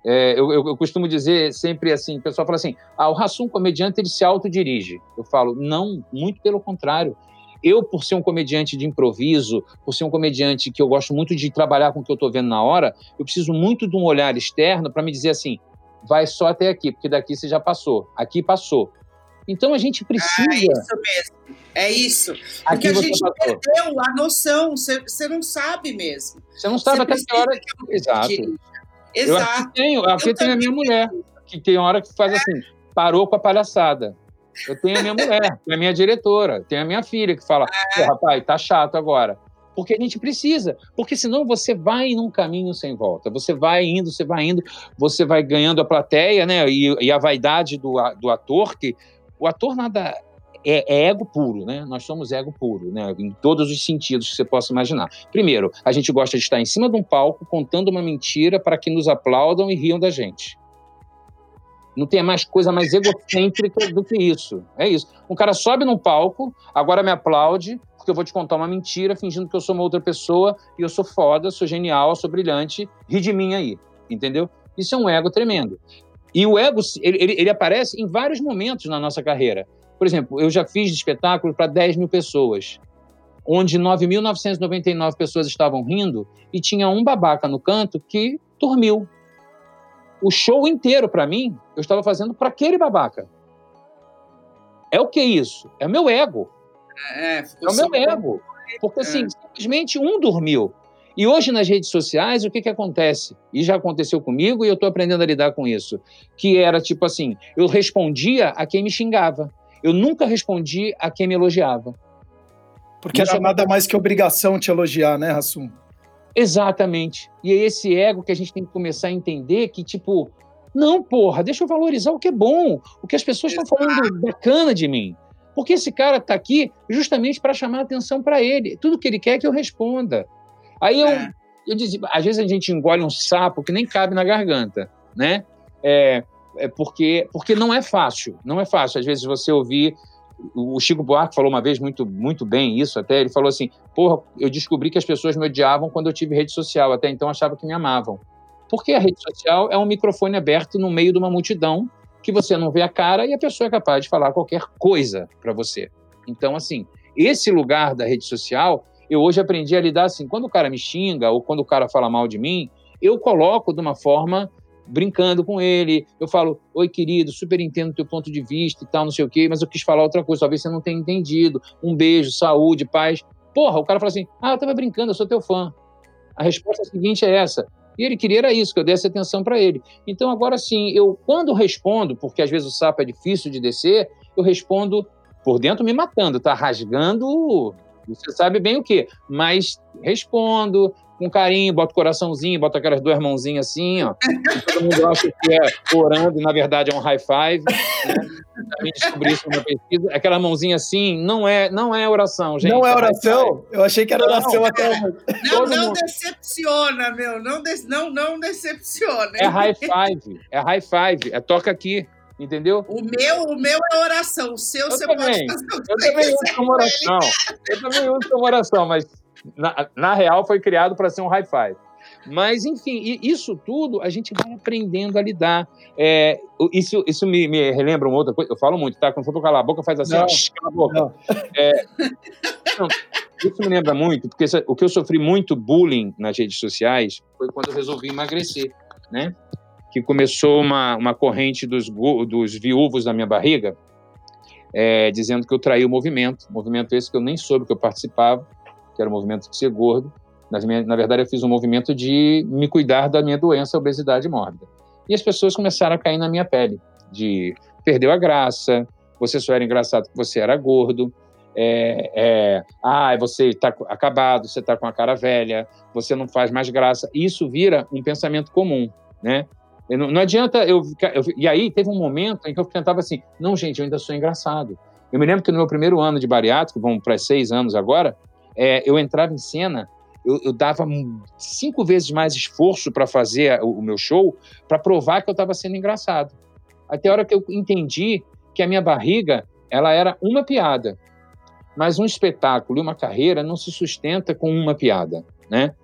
É, eu, eu, eu, costumo dizer sempre assim, o pessoal fala assim, ah, o Rassum, comediante, ele se autodirige. Eu falo, não, muito pelo contrário. Eu, por ser um comediante de improviso, por ser um comediante que eu gosto muito de trabalhar com o que eu estou vendo na hora, eu preciso muito de um olhar externo para me dizer assim, vai só até aqui, porque daqui você já passou, aqui passou. Então a gente precisa. É isso mesmo. É isso. Porque a gente passou. perdeu a noção. Você, não sabe mesmo. Você não sabe até que hora. Que Exato. Exato. Eu aqui tenho, aqui eu tenho a minha mulher, que tem hora que faz é. assim, parou com a palhaçada. Eu tenho a minha [laughs] mulher, que é a minha diretora, tem a minha filha que fala, é. rapaz, tá chato agora. Porque a gente precisa, porque senão você vai num caminho sem volta. Você vai indo, você vai indo, você vai ganhando a plateia, né? E, e a vaidade do, do ator, que o ator nada é, é, ego puro, né? Nós somos ego puro, né? Em todos os sentidos que você possa imaginar. Primeiro, a gente gosta de estar em cima de um palco contando uma mentira para que nos aplaudam e riam da gente. Não tem mais coisa mais egocêntrica do que isso. É isso. Um cara sobe num palco, agora me aplaude, porque eu vou te contar uma mentira, fingindo que eu sou uma outra pessoa e eu sou foda, sou genial, sou brilhante, ri de mim aí. Entendeu? Isso é um ego tremendo. E o ego, ele, ele, ele aparece em vários momentos na nossa carreira. Por exemplo, eu já fiz espetáculo para 10 mil pessoas, onde 9.999 pessoas estavam rindo e tinha um babaca no canto que dormiu. O show inteiro, para mim, eu estava fazendo para aquele babaca. É o que isso? É o meu ego. É, é o meu ego. Porque, assim, é. simplesmente um dormiu. E hoje nas redes sociais, o que, que acontece? E já aconteceu comigo e eu estou aprendendo a lidar com isso. Que era tipo assim: eu respondia a quem me xingava. Eu nunca respondi a quem me elogiava. Porque era nada mais que obrigação te elogiar, né, Rassum? Exatamente. E é esse ego que a gente tem que começar a entender que, tipo, não, porra, deixa eu valorizar o que é bom, o que as pessoas estão falando bacana de mim. Porque esse cara está aqui justamente para chamar atenção para ele. Tudo que ele quer é que eu responda. Aí eu, é. eu dizia, às vezes a gente engole um sapo que nem cabe na garganta, né? É, é porque, porque não é fácil, não é fácil. Às vezes você ouvir o Chico Buarque falou uma vez muito, muito bem isso até, ele falou assim, porra, eu descobri que as pessoas me odiavam quando eu tive rede social, até então achava que me amavam. Porque a rede social é um microfone aberto no meio de uma multidão que você não vê a cara e a pessoa é capaz de falar qualquer coisa para você. Então, assim, esse lugar da rede social eu hoje aprendi a lidar assim, quando o cara me xinga ou quando o cara fala mal de mim, eu coloco de uma forma brincando com ele, eu falo, oi querido, super entendo o teu ponto de vista e tal, não sei o quê, mas eu quis falar outra coisa, talvez você não tenha entendido, um beijo, saúde, paz. Porra, o cara fala assim, ah, eu tava brincando, eu sou teu fã. A resposta seguinte é essa. E ele queria era isso, que eu desse atenção para ele. Então, agora sim, eu, quando respondo, porque às vezes o sapo é difícil de descer, eu respondo por dentro me matando, tá rasgando, você sabe bem o que, mas respondo, com carinho, bota o coraçãozinho, bota aquelas duas mãozinhas assim, ó. Todo mundo acha que é orando, na verdade é um high five. Né? Também descobri isso numa pesquisa. Aquela mãozinha assim não é, não é oração, gente. Não é oração? Eu achei que era oração não, até. Não, não decepciona, meu. Não, de, não, não decepciona. Hein? É high five. É high five. É toca aqui. Entendeu? O meu, o meu é oração. O seu eu você também. pode fazer. Eu também uso como oração. Eu também uso como oração, mas na, na real, foi criado para ser um high five. Mas, enfim, isso tudo a gente vai aprendendo a lidar. É, isso isso me, me, relembra uma outra coisa. Eu falo muito, tá? Quando for calar a boca, faz assim, não, cala a boca. É, não, isso me lembra muito, porque o que eu sofri muito bullying nas redes sociais foi quando eu resolvi emagrecer, né? Que começou uma, uma corrente dos, dos viúvos da minha barriga, é, dizendo que eu traí o movimento, movimento esse que eu nem soube que eu participava, que era o movimento de ser gordo. Na, na verdade, eu fiz um movimento de me cuidar da minha doença, obesidade mórbida. E as pessoas começaram a cair na minha pele, de perdeu a graça, você só era engraçado porque você era gordo, é, é, ah, você está acabado, você está com a cara velha, você não faz mais graça. Isso vira um pensamento comum, né? Não, não, adianta eu, eu, E aí teve um momento em que eu tentava assim: não, gente, eu ainda sou engraçado. Eu me lembro que no meu primeiro ano de bariátrico, vamos para seis anos agora, é, eu entrava em cena, eu, eu, dava cinco vezes mais esforço para fazer o, o, meu show, para provar que eu estava sendo engraçado. Até a hora que eu entendi que a minha barriga ela era uma piada, mas um espetáculo e uma carreira não se sustenta com uma piada, né?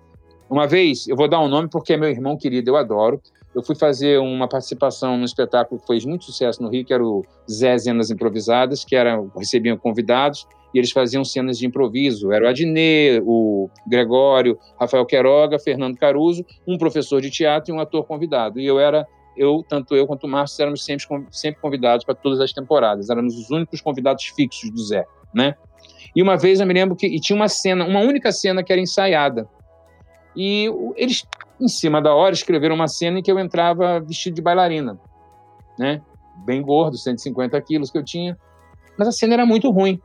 Uma vez, eu vou dar um nome porque é meu irmão querido, eu adoro. Eu fui fazer uma participação num espetáculo que fez muito sucesso no Rio, que era o Zé Zenas Improvisadas, que era, recebiam convidados e eles faziam cenas de improviso. Era o Adnet, o Gregório, Rafael Queiroga, Fernando Caruso, um professor de teatro e um ator convidado. E eu era, eu, tanto eu quanto o Márcio, éramos sempre, sempre convidados para todas as temporadas. Éramos os únicos convidados fixos do Zé, né? E uma vez eu me lembro que tinha uma cena, uma única cena que era ensaiada. E eles, em cima da hora, escreveram uma cena em que eu entrava vestido de bailarina, né? Bem gordo, 150 quilos que eu tinha. Mas a cena era muito ruim.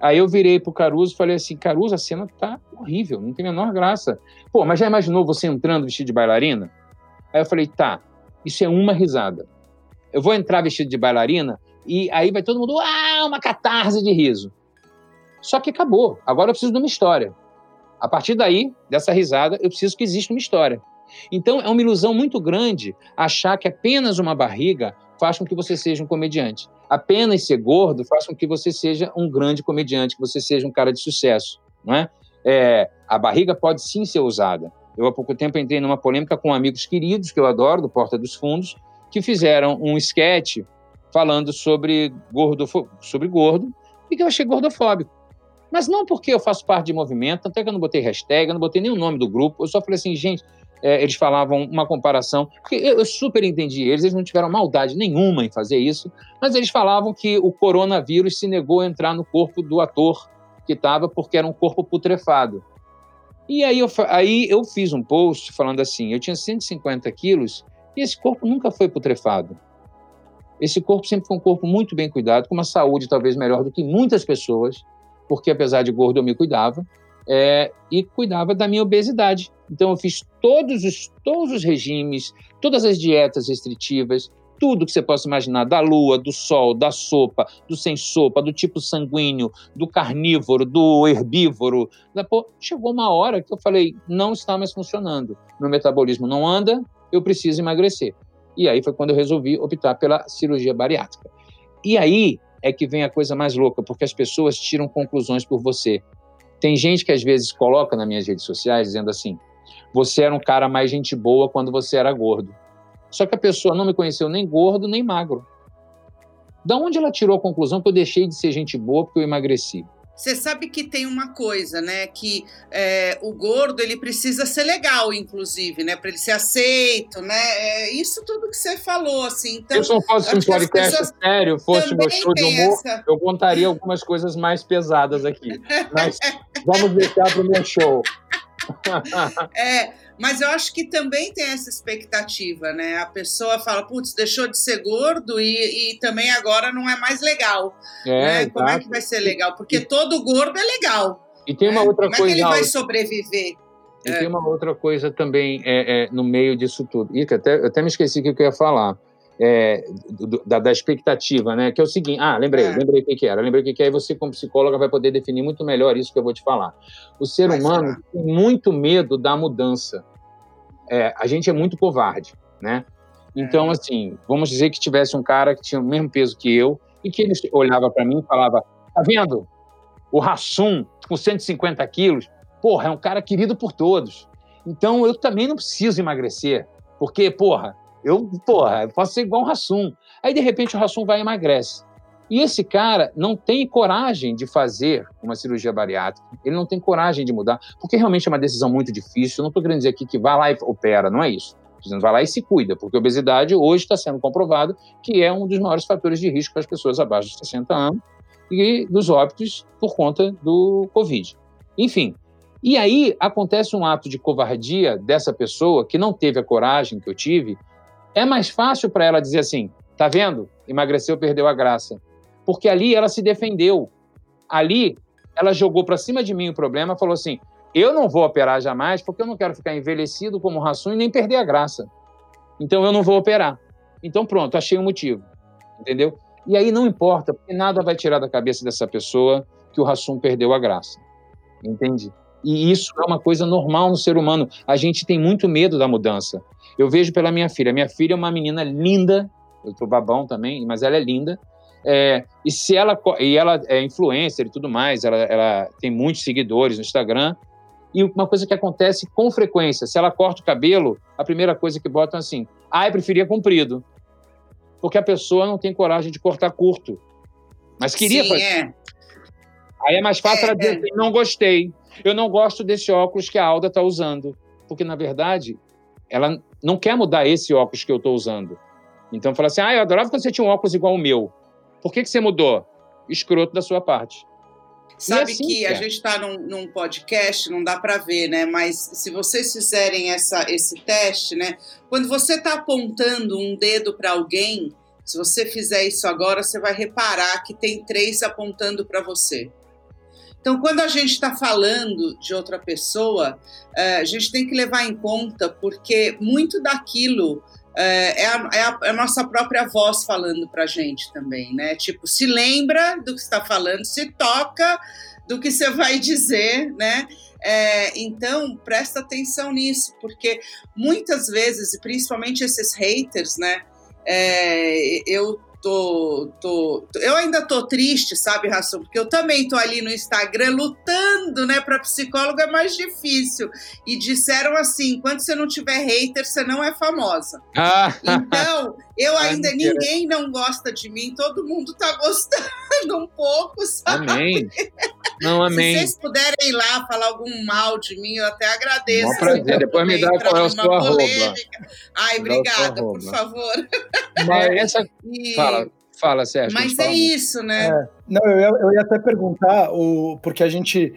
Aí eu virei pro Caruso e falei assim: Caruso, a cena tá horrível, não tem a menor graça. Pô, mas já imaginou você entrando vestido de bailarina? Aí eu falei: tá, isso é uma risada. Eu vou entrar vestido de bailarina e aí vai todo mundo, ah, uma catarse de riso. Só que acabou. Agora eu preciso de uma história. A partir daí, dessa risada, eu preciso que exista uma história. Então é uma ilusão muito grande achar que apenas uma barriga faz com que você seja um comediante apenas ser gordo faz com que você seja um grande comediante, que você seja um cara de sucesso, não é? é a barriga pode sim ser usada. Eu há pouco tempo entrei numa polêmica com amigos queridos que eu adoro do Porta dos Fundos, que fizeram um sketch falando sobre gordo, sobre gordo e que eu achei gordofóbico. Mas não porque eu faço parte de movimento, até que eu não botei hashtag, eu não botei nem o nome do grupo, eu só falei assim, gente, é, eles falavam uma comparação, porque eu, eu, super entendi eles, eles não tiveram maldade nenhuma em fazer isso, mas eles falavam que o coronavírus se negou a entrar no corpo do ator que estava porque era um corpo putrefado. E aí eu, aí eu fiz um post falando assim: eu tinha 150 quilos e esse corpo nunca foi putrefado. Esse corpo sempre foi um corpo muito bem cuidado, com uma saúde talvez melhor do que muitas pessoas, porque apesar de gordo eu me cuidava é, e cuidava da minha obesidade. Então eu fiz todos os, todos os regimes, todas as dietas restritivas, tudo que você possa imaginar, da lua, do sol, da sopa, do sem sopa, do tipo sanguíneo, do carnívoro, do herbívoro. Pô, chegou uma hora que eu falei, não está mais funcionando. Meu metabolismo não anda, eu preciso emagrecer. E aí foi quando eu resolvi optar pela cirurgia bariátrica. E aí é que vem a coisa mais louca, porque as pessoas tiram conclusões por você. Tem gente que às vezes coloca nas minhas redes sociais dizendo assim: você era um cara mais gente boa quando você era gordo. Só que a pessoa não me conheceu nem gordo nem magro. Da onde ela tirou a conclusão que eu deixei de ser gente boa porque eu emagreci? Você sabe que tem uma coisa, né? Que é, o gordo ele precisa ser legal, inclusive, né? Para ele ser aceito, né? É isso tudo que você falou, assim. Então, se eu fosse um podcast sério, fosse meu show de humor, essa... eu contaria algumas coisas mais pesadas aqui. Mas [laughs] vamos deixar para o meu show. é, mas eu acho que também tem essa expectativa, né? A pessoa fala, putz, deixou de ser gordo e, e também agora não é mais legal. É, né? Como é que vai ser legal? Porque todo gordo é legal. E tem uma né? outra Como coisa. Como é que ele vai sobreviver? E é. tem uma outra coisa também é, é, no meio disso tudo. Que até, eu até me esqueci o que eu ia falar. É, do, da, da, expectativa, né? Que é o seguinte. Ah, lembrei, é. lembrei o que, que, era. Lembrei o que, que é. E você, como psicóloga, vai poder definir muito melhor isso que eu vou te falar. O ser humano tem muito medo da mudança. É, a gente é muito covarde, né? Então, é. assim, vamos dizer que tivesse um cara que tinha o mesmo peso que eu e que ele olhava para mim e falava: Tá vendo? O Rassum, com 150 quilos, porra, é um cara querido por todos. Então eu também não preciso emagrecer, porque, porra, eu, porra, eu posso ser igual um Rassum. Aí, de repente, o Rassum vai e emagrece. E esse cara não tem coragem de fazer uma cirurgia bariátrica, ele não tem coragem de mudar, porque realmente é uma decisão muito difícil. Eu não estou querendo dizer aqui que vai lá e opera, não é isso. Dizendo, vai lá e se cuida, porque a obesidade hoje está sendo comprovado que é um dos maiores fatores de risco para as pessoas abaixo de 60 anos e dos óbitos por conta do Covid. Enfim, e aí acontece um ato de covardia dessa pessoa que não teve a coragem que eu tive. É mais fácil para ela dizer assim: tá vendo? Emagreceu, perdeu a graça. Porque ali ela se defendeu. Ali ela jogou para cima de mim o problema, falou assim: eu não vou operar jamais porque eu não quero ficar envelhecido como um raçum e nem perder a graça. Então eu não vou operar. Então pronto, achei um motivo. Entendeu? E aí não importa, porque nada vai tirar da cabeça dessa pessoa que o raçum perdeu a graça. Entende? E isso é uma coisa normal no ser humano. A gente tem muito medo da mudança. Eu vejo pela minha filha. Minha filha é uma menina linda. Eu tô babão também, mas ela é linda. É, e se ela e ela é influencer e tudo mais, ela, ela tem muitos seguidores no Instagram. E uma coisa que acontece com frequência, se ela corta o cabelo, a primeira coisa que botam é assim: "Ah, eu preferia comprido". Porque a pessoa não tem coragem de cortar curto. Mas queria Sim, fazer. É. Aí é mais fácil é, ela dizer é. assim, não gostei. Eu não gosto desse óculos que a Alda está usando. Porque, na verdade, ela não quer mudar esse óculos que eu estou usando. Então, fala assim: ah, eu adorava quando você tinha um óculos igual o meu. Por que, que você mudou? Escroto da sua parte. Sabe assim, que a gente está num, num, podcast, não dá para ver, né? Mas se vocês fizerem essa, esse teste, né? Quando você está apontando um dedo para alguém, se você fizer isso agora, você vai reparar que tem três apontando para você. Então, quando a gente está falando de outra pessoa, é, a gente tem que levar em conta, porque muito daquilo é, é a, é a, é a nossa própria voz falando para gente também, né? Tipo, se lembra do que está falando, se toca do que você vai dizer, né? É, então, presta atenção nisso, porque muitas vezes, e principalmente esses haters, né? É, eu tô, tô, eu ainda tô triste, sabe, Ração? Porque eu também tô ali no Instagram lutando, né? Para psicólogo é mais difícil. E disseram assim: enquanto você não tiver hater, você não é famosa. Ah. Então, eu ainda, ninguém não gosta de mim, todo mundo tá gostando [laughs] um pouco, sabe? Amém. Não, amém. Se vocês puderem ir lá falar algum mal de mim, eu até agradeço. Um prazer. Depois me dá qual é o seu arroba. Ai, obrigada, por favor. [laughs] Mas essa... E... Fala, fala, Sérgio. Mas é isso, né? É. Não, eu ia, eu ia até perguntar, o, porque a gente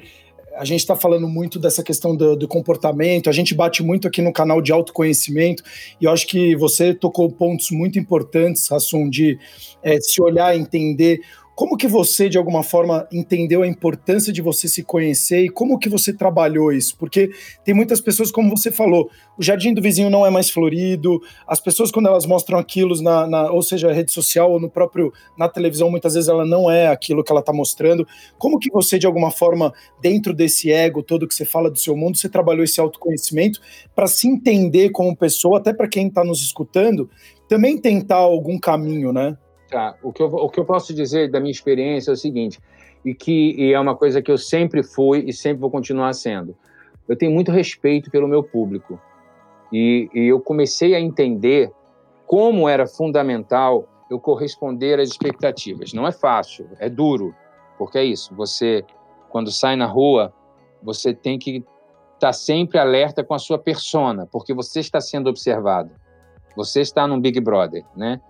a gente está falando muito dessa questão do, do, comportamento, a gente bate muito aqui no canal de autoconhecimento, e eu acho que você tocou pontos muito importantes, Rassum, de é, se olhar, entender como que você, de alguma forma, entendeu a importância de você se conhecer e como que você trabalhou isso? Porque tem muitas pessoas, como você falou, o jardim do vizinho não é mais florido, as pessoas, quando elas mostram aquilo, na, na ou seja, rede social ou no próprio, na televisão, muitas vezes ela não é aquilo que ela está mostrando. Como que você, de alguma forma, dentro desse ego todo que você fala do seu mundo, você trabalhou esse autoconhecimento para se entender como pessoa, até para quem está nos escutando, também tentar algum caminho, né? Tá. O que, eu, o que eu posso dizer da minha experiência é o seguinte, e que e é uma coisa que eu sempre fui e sempre vou continuar sendo. Eu tenho muito respeito pelo meu público. E, e eu comecei a entender como era fundamental eu corresponder às expectativas. Não é fácil, é duro, porque é isso. Você, quando sai na rua, você tem que estar tá sempre alerta com a sua persona, porque você está sendo observado. Você está num Big Brother, né?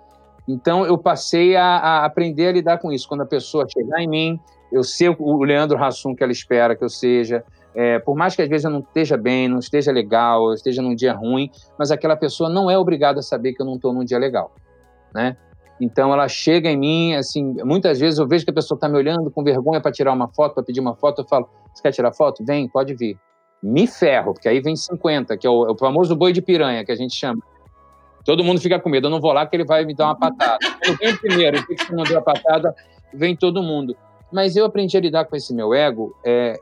Então, eu passei a, a, aprender a lidar com isso. Quando a pessoa chegar em mim, eu ser o Leandro Hassum que ela espera que eu seja, É, por mais que às vezes eu não esteja bem, não esteja legal, eu esteja num dia ruim, mas aquela pessoa não é obrigada a saber que eu não estou num dia legal, né? Então ela chega em mim, assim, muitas vezes eu vejo que a pessoa está me olhando com vergonha para tirar uma foto, para pedir uma foto, eu falo: "Você quer tirar foto? Vem, pode vir". Me ferro, porque aí vem 50, que é o, é o famoso boi de piranha que a gente chama. Todo mundo fica com medo, eu não vou lá que ele vai me dar uma patada. Eu venho primeiro, o que não deu a patada, vem todo mundo. Mas eu aprendi a lidar com esse meu ego é,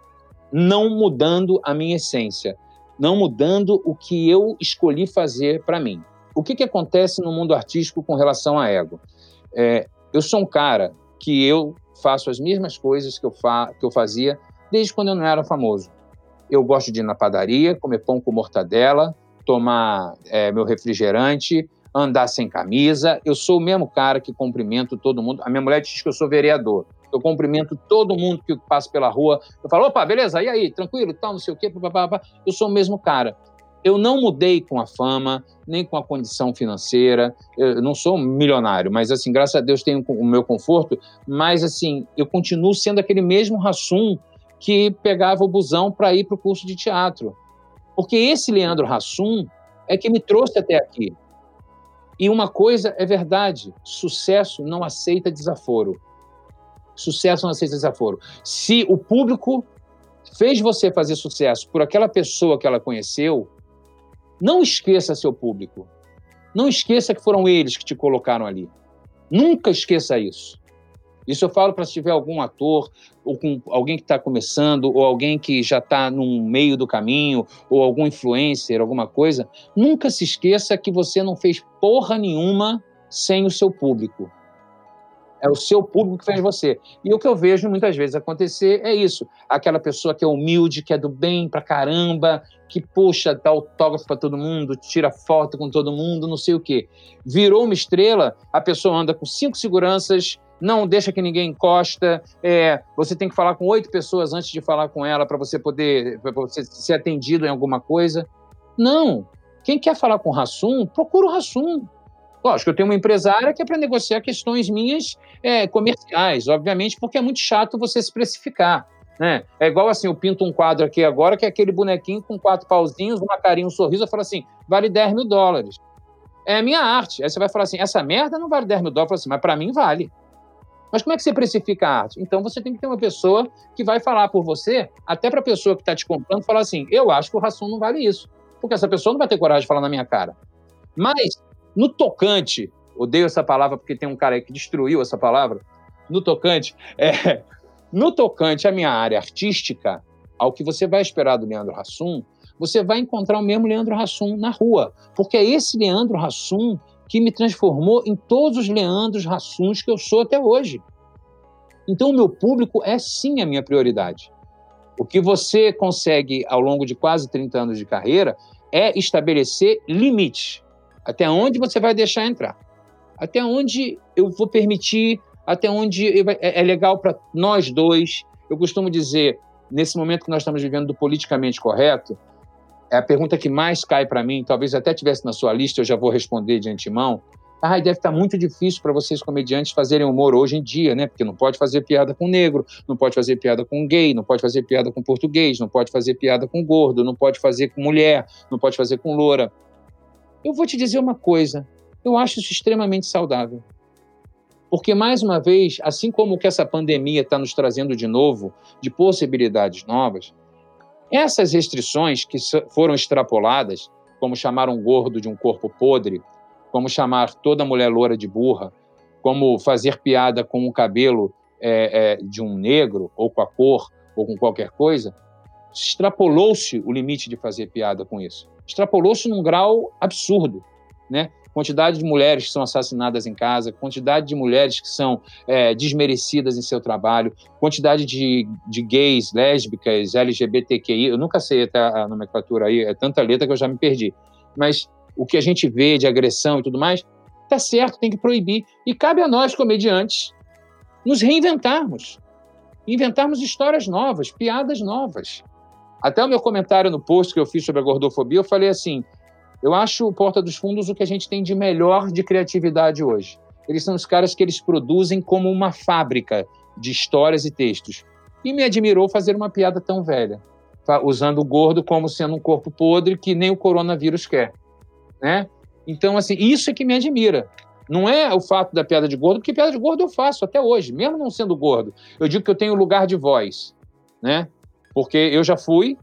não mudando a minha essência, não mudando o que eu escolhi fazer para mim. O que, que acontece no mundo artístico com relação a ego? É, eu sou um cara que eu faço as mesmas coisas que eu, fa que eu fazia desde quando eu não era famoso. Eu gosto de ir na padaria, comer pão com mortadela, tomar é, meu refrigerante, andar sem camisa. Eu sou o mesmo cara que cumprimento todo mundo. A minha mulher diz que eu sou vereador eu cumprimento todo mundo que passa pela rua. Eu falo, opa, beleza, e aí, tranquilo, tal, não sei o quê, papapá. eu sou o mesmo cara. Eu não mudei com a fama, nem com a condição financeira. Eu não sou milionário, mas assim, graças a Deus tenho o meu conforto. Mas assim, eu continuo sendo aquele mesmo Rassum que pegava o busão para ir para o curso de teatro. Porque esse Leandro Rassum é que me trouxe até aqui. E uma coisa é verdade: sucesso não aceita desaforo. Sucesso não aceita desaforo. Se o público fez você fazer sucesso por aquela pessoa que ela conheceu, não esqueça seu público. Não esqueça que foram eles que te colocaram ali. Nunca esqueça isso. Isso eu falo para se tiver algum ator, ou com alguém que está começando, ou alguém que já está no meio do caminho, ou algum influencer, alguma coisa. Nunca se esqueça que você não fez porra nenhuma sem o seu público. É o seu público que fez você. E o que eu vejo muitas vezes acontecer é isso. Aquela pessoa que é humilde, que é do bem pra caramba, que, puxa, dá autógrafo para todo mundo, tira foto com todo mundo, não sei o quê. Virou uma estrela, a pessoa anda com cinco seguranças, não deixa que ninguém encosta, é, você tem que falar com oito pessoas antes de falar com ela para você poder você ser atendido em alguma coisa. Não. Quem quer falar com o Rassum, procura o Rassum. Lógico, eu tenho uma empresária que é para negociar questões minhas é, comerciais, obviamente, porque é muito chato você se precificar. Né? É igual assim, eu pinto um quadro aqui agora, que é aquele bonequinho com quatro pauzinhos, uma carinha, um sorriso, eu falo assim, vale 10 mil dólares. É a minha arte. Aí você vai falar assim, essa merda não vale 10 mil dólares. Eu falo assim, mas para mim vale. Mas como é que você precifica a arte? Então você tem que ter uma pessoa que vai falar por você, até para a pessoa que está te comprando, falar assim, eu acho que o Rassum não vale isso. Porque essa pessoa não vai ter coragem de falar na minha cara. Mas no tocante, odeio essa palavra porque tem um cara aí que destruiu essa palavra. No tocante, [laughs] é, no tocante à minha área artística, ao que você vai esperar do Leandro Hassum, você vai encontrar o mesmo Leandro Hassum na rua, porque é esse Leandro Hassum que me transformou em todos os Leandros Hassuns que eu sou até hoje. Então, o meu público é sim a minha prioridade. O que você consegue ao longo de quase 30 anos de carreira é estabelecer limites. Até onde você vai deixar entrar? Até onde eu vou permitir? Até onde é, é legal para nós dois? Eu costumo dizer, nesse momento que nós estamos vivendo do politicamente correto, é a pergunta que mais cai para mim, talvez até tivesse na sua lista, eu já vou responder de antemão. Ah, deve estar tá muito difícil para vocês comediantes fazerem humor hoje em dia, né? Porque não pode fazer piada com negro, não pode fazer piada com gay, não pode fazer piada com português, não pode fazer piada com gordo, não pode fazer com mulher, não pode fazer com loura. Eu vou te dizer uma coisa, eu acho isso extremamente saudável. Porque, mais uma vez, assim como que essa pandemia está nos trazendo de novo, de possibilidades novas, essas restrições que foram extrapoladas, como chamar um gordo de um corpo podre, como chamar toda mulher loura de burra, como fazer piada com o cabelo é, é, de um negro, ou com a cor, ou com qualquer coisa, extrapolou-se o limite de fazer piada com isso extrapolou-se num grau absurdo, né? Quantidade de mulheres que são assassinadas em casa, quantidade de mulheres que são é, desmerecidas em seu trabalho, quantidade de, de gays, lésbicas, LGBTQI. Eu nunca sei a nomenclatura aí, é tanta letra que eu já me perdi. Mas o que a gente vê de agressão e tudo mais, tá certo, tem que proibir. E cabe a nós, comediantes, nos reinventarmos. Inventarmos histórias novas, piadas novas. Até o meu comentário no post que eu fiz sobre a gordofobia, eu falei assim: eu acho o Porta dos Fundos o que a gente tem de melhor de criatividade hoje. Eles são os caras que eles produzem como uma fábrica de histórias e textos. E me admirou fazer uma piada tão velha. usando o gordo como sendo um corpo podre que nem o coronavírus quer, né? Então, assim, isso é que me admira. Não é o fato da piada de gordo, porque piada de gordo eu faço até hoje, mesmo não sendo gordo. Eu digo que eu tenho lugar de voz, né? Porque eu já fui,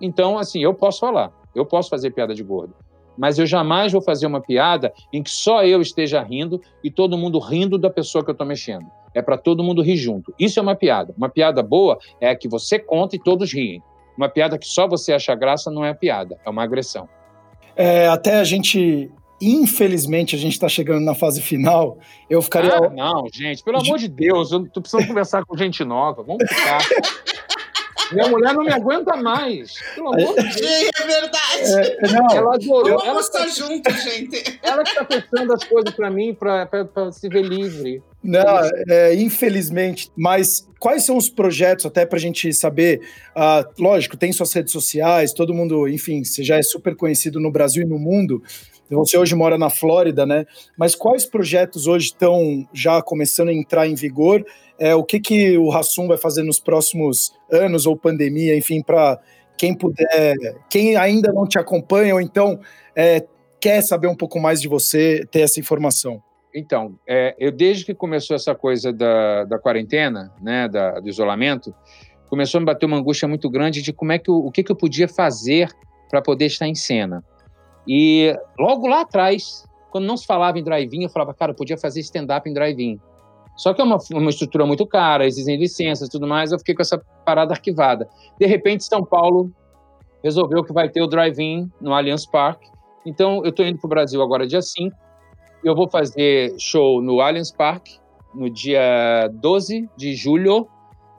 então, assim, eu posso falar, eu posso fazer piada de gordo. Mas eu jamais vou fazer uma piada em que só eu esteja rindo e todo mundo rindo da pessoa que eu estou mexendo. É para todo mundo rir junto. Isso é uma piada. Uma piada boa é a que você conta e todos riem. Uma piada que só você acha graça não é piada, é uma agressão. É, até a gente Infelizmente, a gente está chegando na fase final. Eu ficaria. Ah, não, gente, pelo amor de Deus, eu tô precisando conversar com gente nova. Vamos ficar. [laughs] Minha mulher não me aguenta mais. Pelo amor de Deus. É verdade. É, não, ela adorou. Vamos estar juntos, gente. Ela que está fechando as coisas para mim, para se ver livre. Não, é, infelizmente. Mas quais são os projetos, até para a gente saber? Uh, lógico, tem suas redes sociais, todo mundo, enfim, você já é super conhecido no Brasil e no mundo. Você hoje mora na Flórida, né? Mas quais projetos hoje estão já começando a entrar em vigor? É, o que, que o Rassum vai fazer nos próximos anos ou pandemia, enfim, para quem puder, quem ainda não te acompanha ou então é, quer saber um pouco mais de você, ter essa informação? Então, é, eu desde que começou essa coisa da, da quarentena, né, da, do isolamento, começou a me bater uma angústia muito grande de como é que o que, que eu podia fazer para poder estar em cena. E logo lá atrás, quando não se falava em drive-in, eu falava, cara, eu podia fazer stand-up em drive-in. Só que é uma, uma estrutura muito cara, exigem licenças e tudo mais, eu fiquei com essa parada arquivada. De repente, São Paulo resolveu que vai ter o drive-in no Allianz Parque. Então, eu estou indo para o Brasil agora, dia 5. Eu vou fazer show no Allianz Parque no dia 12 de julho,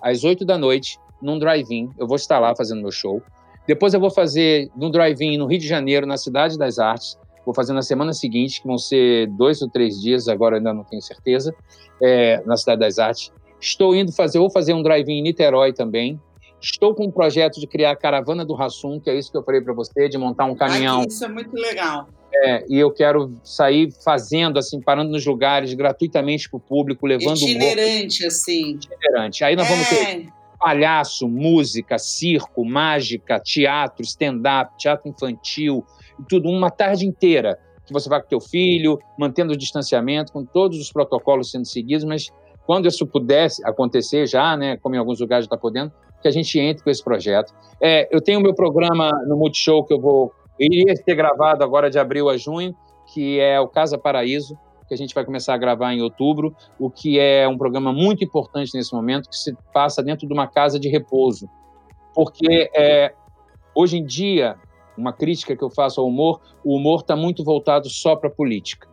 às 8 da noite, num drive-in. Eu vou estar lá fazendo meu show. Depois eu vou fazer no drive-in no Rio de Janeiro, na Cidade das Artes. Vou fazer na semana seguinte, que vão ser dois ou três dias, agora ainda não tenho certeza, é, na Cidade das Artes. Estou indo fazer, vou fazer um drive-in em Niterói também. Estou com um projeto de criar a caravana do Rassum, que é isso que eu falei para você, de montar um caminhão. Ai, isso é muito legal. É, e eu quero sair fazendo, assim, parando nos lugares gratuitamente para o público, levando Itinerante, um assim. Itinerante. Aí nós é. vamos ter palhaço, música, circo, mágica, teatro, stand-up, teatro infantil, tudo, uma tarde inteira que você vai com teu filho, mantendo o distanciamento, com todos os protocolos sendo seguidos, mas quando isso pudesse acontecer já, né, como em alguns lugares está podendo, que a gente entre com esse projeto. É, eu tenho meu programa no Multishow que eu vou iria ter gravado agora de abril a junho, que é o Casa Paraíso, que a gente vai começar a gravar em outubro, o que é um programa muito importante nesse momento, que se passa dentro de uma casa de repouso. Porque é, hoje em dia, uma crítica que eu faço ao humor, o humor está muito voltado só para a política.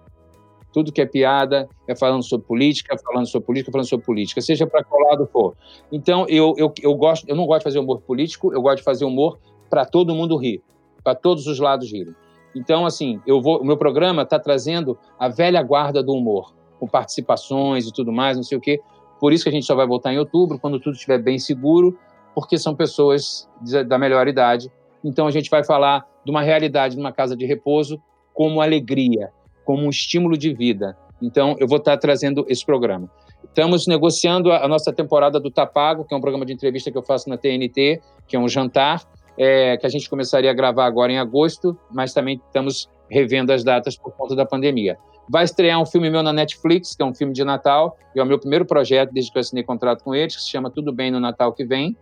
Tudo que é piada é falando sobre política, falando sobre política, falando sobre política, seja para qual lado for. Então, eu, eu, eu, gosto, eu não gosto de fazer humor político, eu gosto de fazer humor para todo mundo rir, para todos os lados rirem. Então, assim, eu vou, o meu programa está trazendo a velha guarda do humor, com participações e tudo mais, não sei o quê. Por isso que a gente só vai voltar em outubro, quando tudo estiver bem seguro, porque são pessoas da melhor idade. Então, a gente vai falar de uma realidade numa casa de repouso como alegria, como um estímulo de vida. Então, eu vou estar tá trazendo esse programa. Estamos negociando a nossa temporada do Tapago, que é um programa de entrevista que eu faço na TNT, que é um jantar, é, que a gente começaria a gravar agora em agosto, mas também estamos revendo as datas por conta da pandemia. Vai estrear um filme meu na Netflix, que é um filme de Natal, e é o meu primeiro projeto desde que eu assinei contrato com eles, que se chama Tudo Bem no Natal que Vem.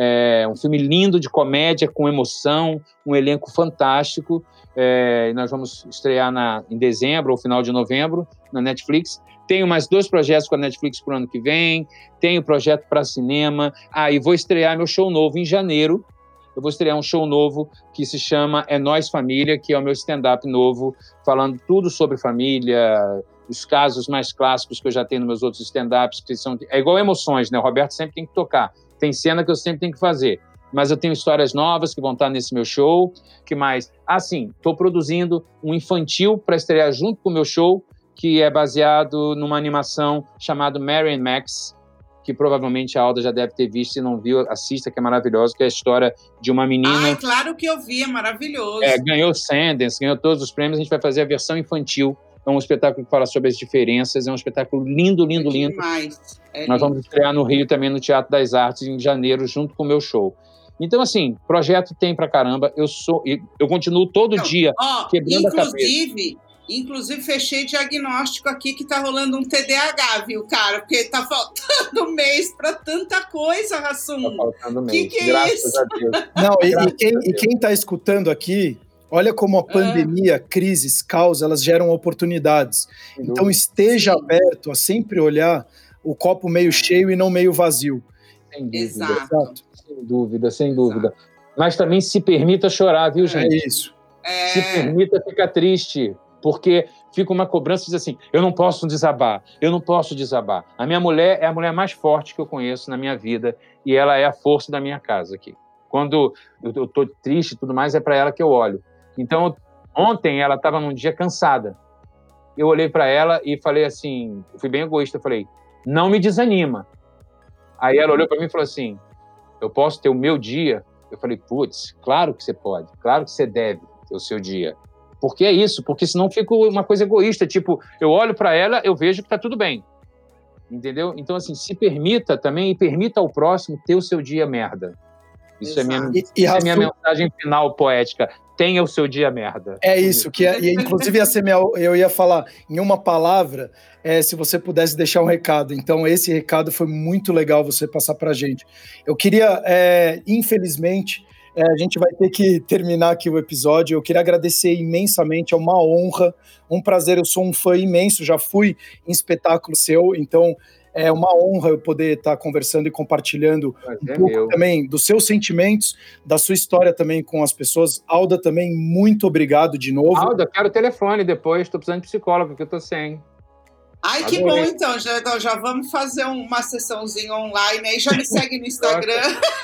É um filme lindo de comédia, com emoção, um elenco fantástico. É, nós vamos estrear na, em dezembro ou final de novembro na Netflix. Tenho mais dois projetos com a Netflix para o ano que vem. Tenho projeto para cinema. Ah, e vou estrear meu show novo em janeiro, eu vou estrear um show novo que se chama É Nós Família, que é o meu stand-up novo, falando tudo sobre família, os casos mais clássicos que eu já tenho nos meus outros stand-ups, que são. É igual emoções, né? O Roberto sempre tem que tocar. Tem cena que eu sempre tenho que fazer. Mas eu tenho histórias novas que vão estar nesse meu show. que mais? Ah, sim, estou produzindo um infantil para estrear junto com o meu show, que é baseado numa animação chamada Mary and Max, que provavelmente a Alda já deve ter visto, se não viu, assista, que é maravilhoso, que é a história de uma menina... Ah, claro que eu vi, é maravilhoso. É, ganhou Sundance, ganhou todos os prêmios, a gente vai fazer a versão infantil, é um espetáculo que fala sobre as diferenças, é um espetáculo lindo, lindo, é lindo. Demais. É Nós lindo. vamos estrear no Rio também, no Teatro das Artes, em janeiro, junto com o meu show. Então, assim, projeto tem pra caramba. Eu sou, eu continuo todo Não, dia ó, quebrando a cabeça. inclusive, inclusive fechei diagnóstico aqui que tá rolando um TDAH, viu, cara? Porque tá faltando [laughs] mês para tanta coisa, Rassum. Tá faltando Que mês. que é Graças isso? a Deus. [laughs] Não, e, e quem, a e Deus. quem tá escutando aqui, olha como a pandemia, crises, caos, elas geram oportunidades. Sem Então dúvida, esteja Sim. aberto a sempre olhar o copo meio cheio e não meio vazio. sem dúvida. Exato. Exato. Sem dúvida, sem dúvida. Mas também se permita chorar, viu, É gente? isso. Se É, permita ficar triste, porque fica uma cobrança diz assim: eu não posso desabar, eu não posso desabar. A minha mulher é a mulher mais forte que eu conheço na minha vida e ela é a força da minha casa aqui. Quando eu estou triste e tudo mais, é para ela que eu olho. Então, ontem ela estava num dia cansada. Eu olhei para ela e falei assim: eu fui bem egoísta, falei, não me desanima. Aí ela olhou para mim e falou assim: eu posso ter o meu dia? Eu falei, putz, claro que você pode, claro que você deve ter o seu dia. Porque é isso, porque senão fica uma coisa egoísta, tipo, eu olho para ela, eu vejo que tá tudo bem. Entendeu? Então, assim, se permita também e permita ao próximo ter o seu dia merda. Isso é minha, Exato. E, e essa é minha mensagem final poética. Tenha o seu dia merda. é isso, que é, e inclusive ia ser minha, eu ia falar em uma palavra, é, se você pudesse deixar um recado. Então, esse recado foi muito legal você passar pra gente. Eu queria, é, infelizmente, é, a gente vai ter que terminar aqui o episódio. Eu queria agradecer imensamente, é uma honra, um prazer. Eu sou um fã imenso, já fui em espetáculo seu, então é uma honra eu poder estar conversando e compartilhando Mas um é pouco meu. também dos seus sentimentos, da sua história também com as pessoas. Alda, também, muito obrigado de novo. Alda, quero o telefone depois, tô precisando de psicólogo, porque eu tô sem. Ai, que Adorei. bom, então. Já, então, já vamos fazer uma sessãozinha online aí. Já me segue no Instagram.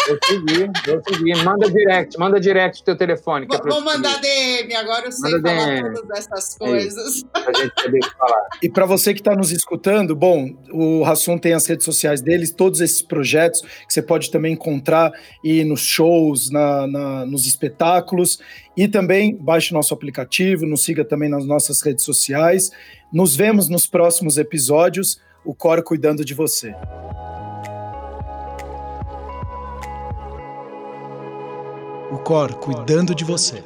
Eu segui, eu segui. Manda direct, manda direct o teu telefone. Que é Vou, vou mandar DM. Agora eu sei Manda falar DM. todas essas coisas. pra gente poder falar. [laughs] E para você que está nos escutando, bom, o Rassum tem as redes sociais deles, todos esses projetos que você pode também encontrar e nos shows, na, na- nos espetáculos. E também baixe nosso aplicativo, nos siga também nas nossas redes sociais. Nos vemos nos próximos episódios. O Cor cuidando de você. O Cor cuidando de você.